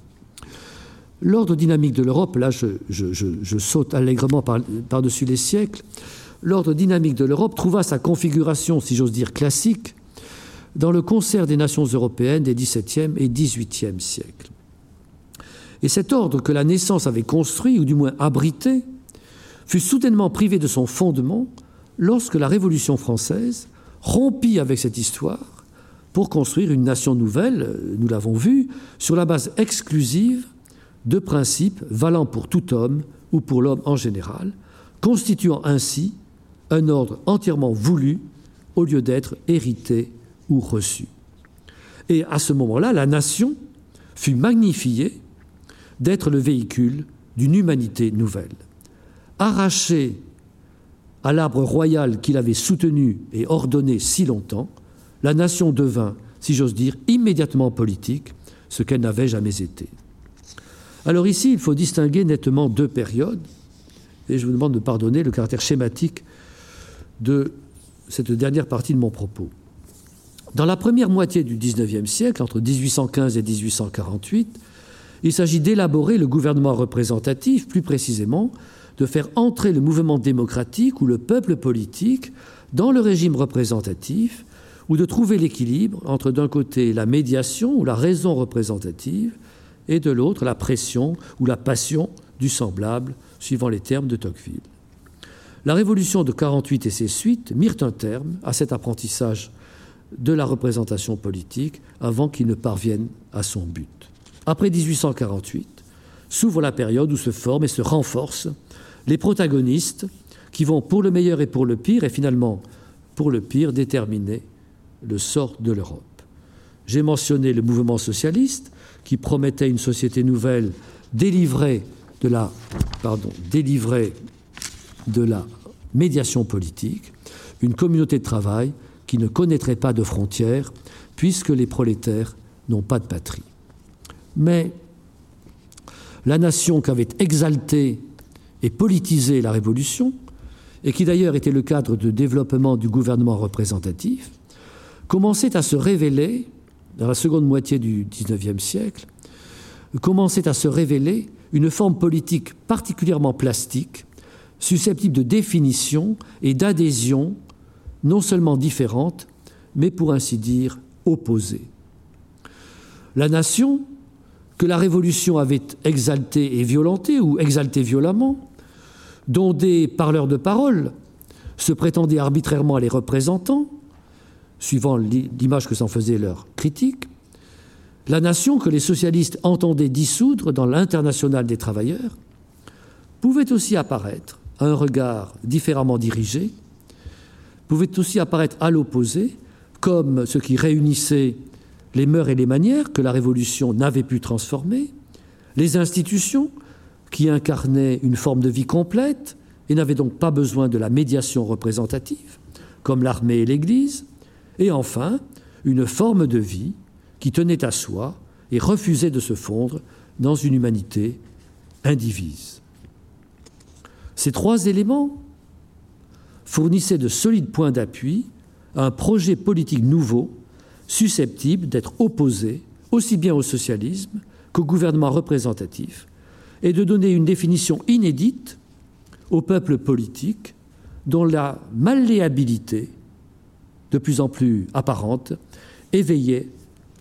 L'ordre dynamique de l'Europe, là je, saute allègrement par-dessus les siècles, l'ordre dynamique de l'Europe trouva sa configuration, si j'ose dire, classique dans le concert des nations européennes des XVIIe et XVIIIe siècles. Et cet ordre que la naissance avait construit, ou du moins abrité, fut soudainement privé de son fondement lorsque la Révolution française rompit avec cette histoire pour construire une nation nouvelle, euh, nous l'avons vu, sur la base exclusive de principes valant pour tout homme ou pour l'homme en général, constituant ainsi un ordre entièrement voulu au lieu d'être hérité ou reçu. Et à ce moment-là, la nation fut magnifiée d'être le véhicule d'une humanité nouvelle. Arrachée à l'arbre royal qu'il avait soutenu et ordonné si longtemps, la nation devint, si j'ose dire, immédiatement politique, ce qu'elle n'avait jamais été. Alors ici, il faut distinguer nettement deux périodes, et je vous demande de pardonner le caractère schématique de cette dernière partie de mon propos. Dans la première moitié du XIXe siècle, entre 1815 et 1848, il s'agit d'élaborer le gouvernement représentatif, plus précisément de faire entrer le mouvement démocratique ou le peuple politique dans le régime représentatif, ou de trouver l'équilibre entre d'un côté la médiation ou la raison représentative, et de l'autre la pression ou la passion du semblable, suivant les termes de Tocqueville. La révolution de 48 et ses suites mirent un terme à cet apprentissage de la représentation politique avant qu'il ne parvienne à son but. Après 1848, s'ouvre la période où se forment et se renforcent les protagonistes qui vont pour le meilleur et pour le pire, et finalement pour le pire déterminer le sort de l'Europe. J'ai mentionné le mouvement socialiste qui promettait une société nouvelle délivrée de la, délivrer de la médiation politique une communauté de travail qui ne connaîtrait pas de frontières, puisque les prolétaires n'ont pas de patrie. Mais la nation qu'avait exaltée et politisée la Révolution, et qui d'ailleurs était le cadre de développement du gouvernement représentatif, commençait à se révéler, dans la seconde moitié du XIXe siècle, commençait à se révéler une forme politique particulièrement plastique, susceptible de définition et d'adhésion non seulement différentes, mais pour ainsi dire opposées. La nation, que la Révolution avait exaltée et violentée, ou exaltée violemment, dont des parleurs de parole se prétendaient arbitrairement les représentants, suivant l'image que s'en faisait leur critique, la nation que les socialistes entendaient dissoudre dans l'international des travailleurs, pouvait aussi apparaître à un regard différemment dirigé, pouvait aussi apparaître à l'opposé comme ce qui réunissait les mœurs et les manières que la Révolution n'avait pu transformer, les institutions qui incarnaient une forme de vie complète et n'avaient donc pas besoin de la médiation représentative, comme l'armée et l'Église, et enfin une forme de vie qui tenait à soi et refusait de se fondre dans une humanité indivise. Ces trois éléments fournissait de solides points d'appui à un projet politique nouveau susceptible d'être opposé aussi bien au socialisme qu'au gouvernement représentatif et de donner une définition inédite au peuple politique dont la malléabilité, de plus en plus apparente, éveillait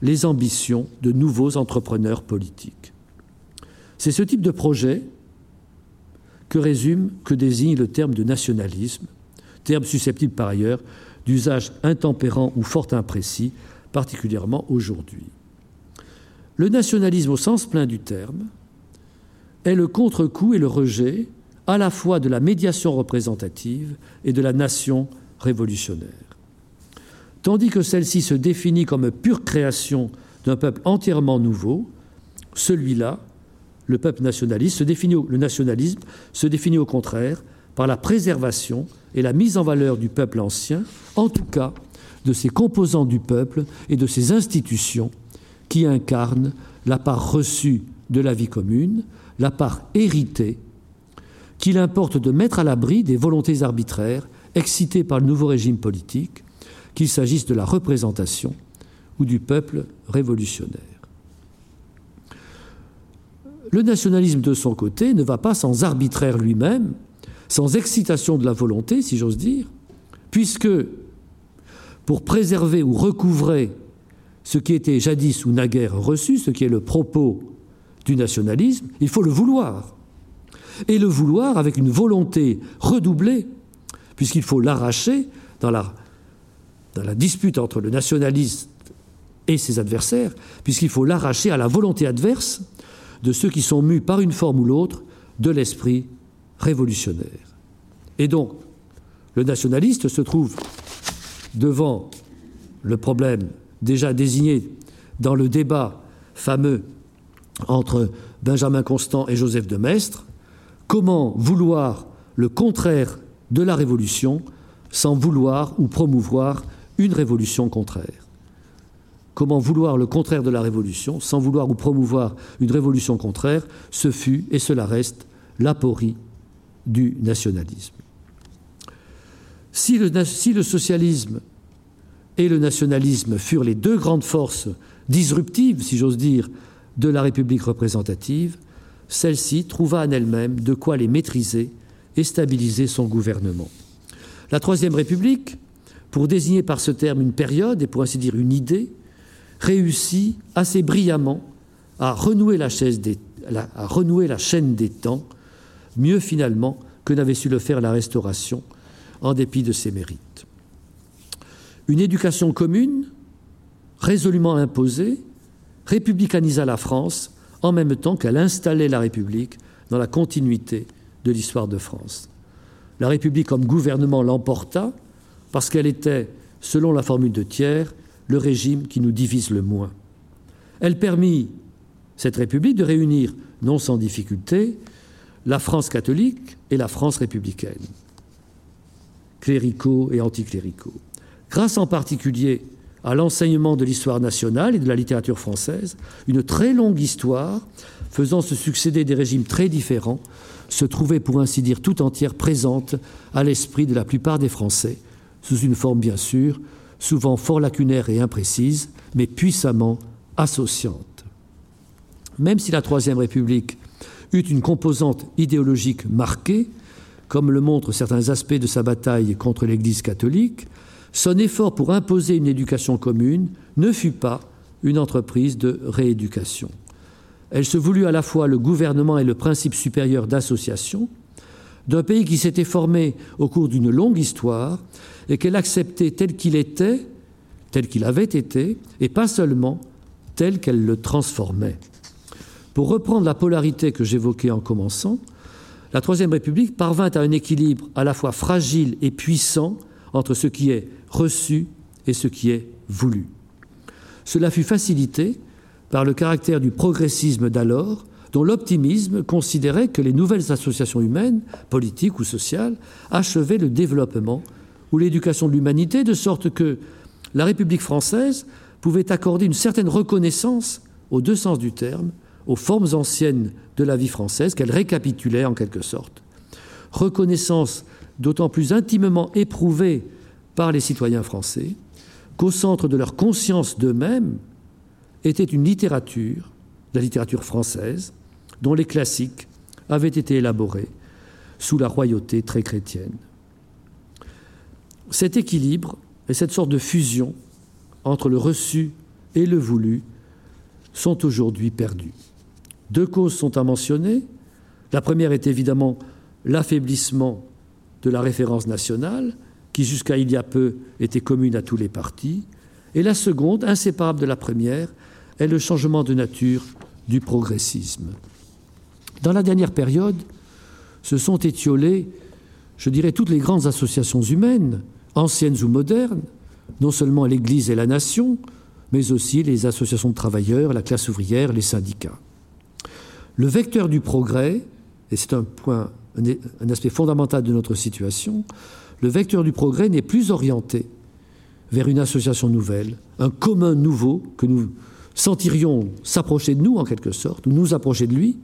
les ambitions de nouveaux entrepreneurs politiques. C'est ce type de projet que résume, que désigne le terme de nationalisme, terme susceptible par ailleurs d'usage intempérant ou fort imprécis, particulièrement aujourd'hui. Le nationalisme au sens plein du terme est le contre-coup et le rejet à la fois de la médiation représentative et de la nation révolutionnaire. Tandis que celle-ci se définit comme pure création d'un peuple entièrement nouveau, celui-là, le peuple nationaliste, le nationalisme se définit au contraire par la préservation et la mise en valeur du peuple ancien, en tout cas de ses composants du peuple et de ses institutions qui incarnent la part reçue de la vie commune, la part héritée, qu'il importe de mettre à l'abri des volontés arbitraires excitées par le nouveau régime politique, qu'il s'agisse de la représentation ou du peuple révolutionnaire. Le nationalisme, de son côté, ne va pas sans arbitraire lui-même, sans excitation de la volonté, si j'ose dire, puisque pour préserver ou recouvrer ce qui était jadis ou naguère reçu, ce qui est le propos du nationalisme, il faut le vouloir. Et le vouloir avec une volonté redoublée, puisqu'il faut l'arracher dans la, dispute entre le nationaliste et ses adversaires, puisqu'il faut l'arracher à la volonté adverse de ceux qui sont mus par une forme ou l'autre de l'esprit révolutionnaire. Et donc, le nationaliste se trouve devant le problème déjà désigné dans le débat fameux entre Benjamin Constant et Joseph de Maistre, comment vouloir le contraire de la révolution sans vouloir ou promouvoir une révolution contraire? Comment vouloir le contraire de la révolution sans vouloir ou promouvoir une révolution contraire? Ce fut, et cela reste, l'aporie du nationalisme. Si le, socialisme et le nationalisme furent les deux grandes forces disruptives, si j'ose dire, de la République représentative, celle-ci trouva en elle-même de quoi les maîtriser et stabiliser son gouvernement. La Troisième République, pour désigner par ce terme une période et pour ainsi dire une idée, réussit assez brillamment à renouer la chaîne des temps mieux finalement que n'avait su le faire la Restauration, en dépit de ses mérites. Une éducation commune, résolument imposée, républicanisa la France en même temps qu'elle installait la République dans la continuité de l'histoire de France. La République comme gouvernement l'emporta parce qu'elle était, selon la formule de Thiers, le régime qui nous divise le moins. Elle permit, cette République, de réunir, non sans difficulté, la France catholique et la France républicaine, cléricaux et anticléricaux. Grâce en particulier à l'enseignement de l'histoire nationale et de la littérature française, une très longue histoire, faisant se succéder des régimes très différents, se trouvait pour ainsi dire tout entière présente à l'esprit de la plupart des Français, sous une forme bien sûr, souvent fort lacunaire et imprécise, mais puissamment associante. Même si la Troisième République eut une composante idéologique marquée, comme le montrent certains aspects de sa bataille contre l'Église catholique, son effort pour imposer une éducation commune ne fut pas une entreprise de rééducation. Elle se voulut à la fois le gouvernement et le principe supérieur d'association d'un pays qui s'était formé au cours d'une longue histoire et qu'elle acceptait tel qu'il était, tel qu'il avait été, et pas seulement tel qu'elle le transformait. Pour reprendre la polarité que j'évoquais en commençant, la Troisième République parvint à un équilibre à la fois fragile et puissant entre ce qui est reçu et ce qui est voulu. Cela fut facilité par le caractère du progressisme d'alors, dont l'optimisme considérait que les nouvelles associations humaines, politiques ou sociales, achevaient le développement ou l'éducation de l'humanité, de sorte que la République française pouvait accorder une certaine reconnaissance, aux deux sens du terme, aux formes anciennes de la vie française qu'elle récapitulait en quelque sorte. Reconnaissance d'autant plus intimement éprouvée par les citoyens français qu'au centre de leur conscience d'eux-mêmes était une littérature, la littérature française, dont les classiques avaient été élaborés sous la royauté très chrétienne. Cet équilibre et cette sorte de fusion entre le reçu et le voulu sont aujourd'hui perdus. Deux causes sont à mentionner. La première est évidemment l'affaiblissement de la référence nationale, qui jusqu'à il y a peu était commune à tous les partis, et la seconde, inséparable de la première, est le changement de nature du progressisme. Dans la dernière période, se sont étiolées, je dirais, toutes les grandes associations humaines, anciennes ou modernes, non seulement l'Église et la nation, mais aussi les associations de travailleurs, la classe ouvrière, les syndicats. Le vecteur du progrès, et c'est un point, un aspect fondamental de notre situation, le vecteur du progrès n'est plus orienté vers une association nouvelle, un commun nouveau que nous sentirions s'approcher de nous en quelque sorte, ou nous approcher de lui,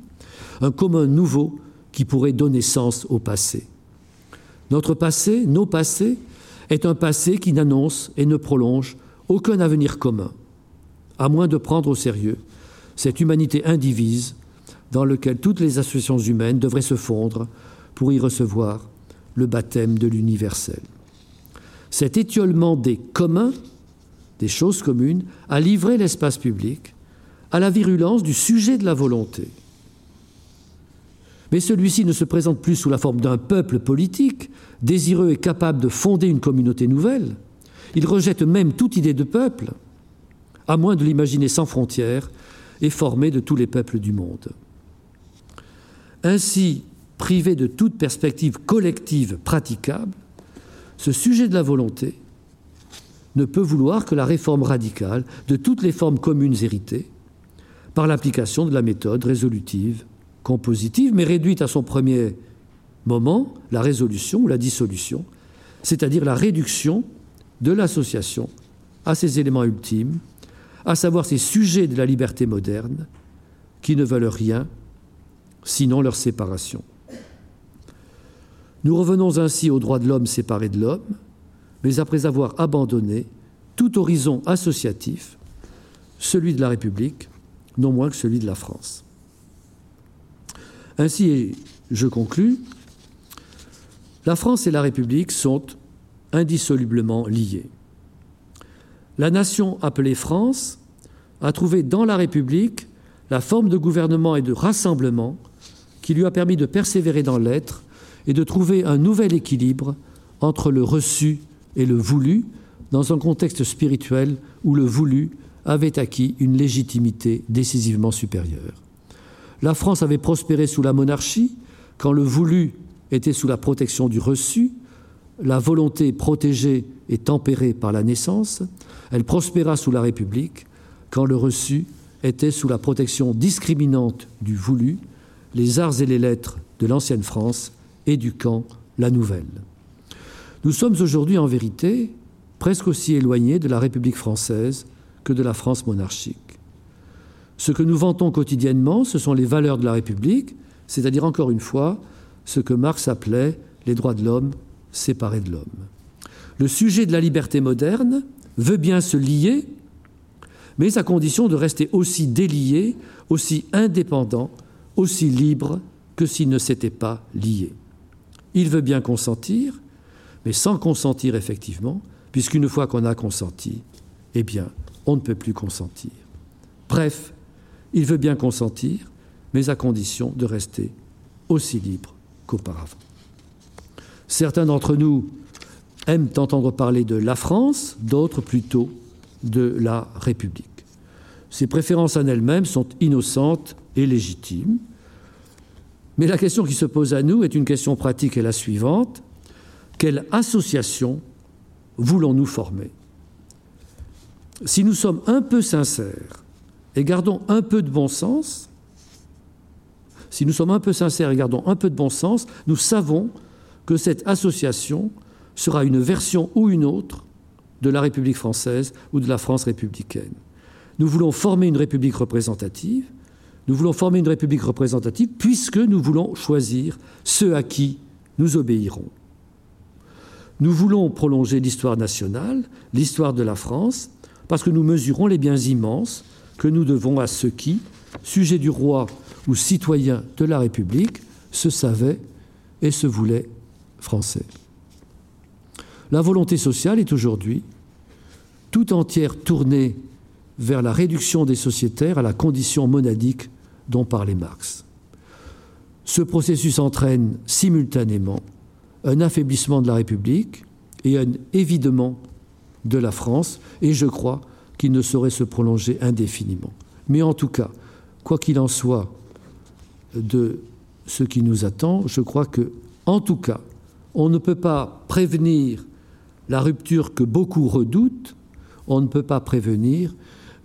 un commun nouveau qui pourrait donner sens au passé. Notre passé, nos passés, est un passé qui n'annonce et ne prolonge aucun avenir commun, à moins de prendre au sérieux cette humanité indivise dans laquelle toutes les associations humaines devraient se fondre pour y recevoir le baptême de l'universel. Cet étiolement des communs, des choses communes, a livré l'espace public à la virulence du sujet de la volonté. Mais celui-ci ne se présente plus sous la forme d'un peuple politique, désireux et capable de fonder une communauté nouvelle. Il rejette même toute idée de peuple, à moins de l'imaginer sans frontières et formé de tous les peuples du monde. Ainsi, privé de toute perspective collective praticable, ce sujet de la volonté ne peut vouloir que la réforme radicale de toutes les formes communes héritées par l'application de la méthode résolutive, compositive, mais réduite à son premier moment, la résolution ou la dissolution, c'est-à-dire la réduction de l'association à ses éléments ultimes, à savoir ces sujets de la liberté moderne qui ne veulent rien sinon leur séparation. Nous revenons ainsi au droit de l'homme séparé de l'homme, mais après avoir abandonné tout horizon associatif, celui de la République, non moins que celui de la France. Ainsi, je conclus, la France et la République sont indissolublement liées. La nation appelée France a trouvé dans la République la forme de gouvernement et de rassemblement qui lui a permis de persévérer dans l'être et de trouver un nouvel équilibre entre le reçu et le voulu dans un contexte spirituel où le voulu avait acquis une légitimité décisivement supérieure. La France avait prospéré sous la monarchie quand le voulu était sous la protection du reçu, la volonté protégée et tempérée par la naissance. Elle prospéra sous la République quand le reçu était sous la protection discriminante du voulu, les arts et les lettres de l'ancienne France camp La Nouvelle. Nous sommes aujourd'hui en vérité presque aussi éloignés de la République française que de la France monarchique. Ce que nous vantons quotidiennement, ce sont les valeurs de la République, c'est-à-dire encore une fois ce que Marx appelait les droits de l'homme séparés de l'homme. Le sujet de la liberté moderne veut bien se lier, mais à condition de rester aussi délié, aussi indépendant, aussi libre que s'il ne s'était pas lié. Il veut bien consentir, mais sans consentir effectivement, puisqu'une fois qu'on a consenti, eh bien, on ne peut plus consentir. Bref, il veut bien consentir, mais à condition de rester aussi libre qu'auparavant. Certains d'entre nous aiment entendre parler de la France, d'autres plutôt de la République. Ces préférences en elles-mêmes sont innocentes et légitimes. Mais la question qui se pose à nous est une question pratique et la suivante. Quelle association voulons-nous former? Si nous sommes un peu sincères et gardons un peu de bon sens, si nous sommes un peu sincères et gardons un peu de bon sens, nous savons que cette association sera une version ou une autre de la République française ou de la France républicaine. Nous voulons former une République représentative, nous voulons former une République représentative puisque nous voulons choisir ceux à qui nous obéirons. Nous voulons prolonger l'histoire nationale, l'histoire de la France, parce que nous mesurons les biens immenses que nous devons à ceux qui, sujets du roi ou citoyens de la République, se savaient et se voulaient français. La volonté sociale est aujourd'hui tout entière tournée vers la réduction des sociétaires à la condition monadique dont parlait Marx. Ce processus entraîne simultanément un affaiblissement de la République et un évidement de la France, et je crois qu'il ne saurait se prolonger indéfiniment. Mais en tout cas, quoi qu'il en soit de ce qui nous attend, je crois que, en tout cas, on ne peut pas prévenir la rupture que beaucoup redoutent, on ne peut pas prévenir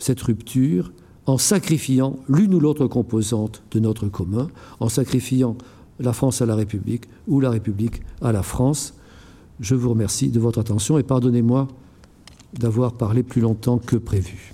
cette rupture en sacrifiant l'une ou l'autre composante de notre commun, en sacrifiant la France à la République ou la République à la France. Je vous remercie de votre attention et pardonnez-moi d'avoir parlé plus longtemps que prévu.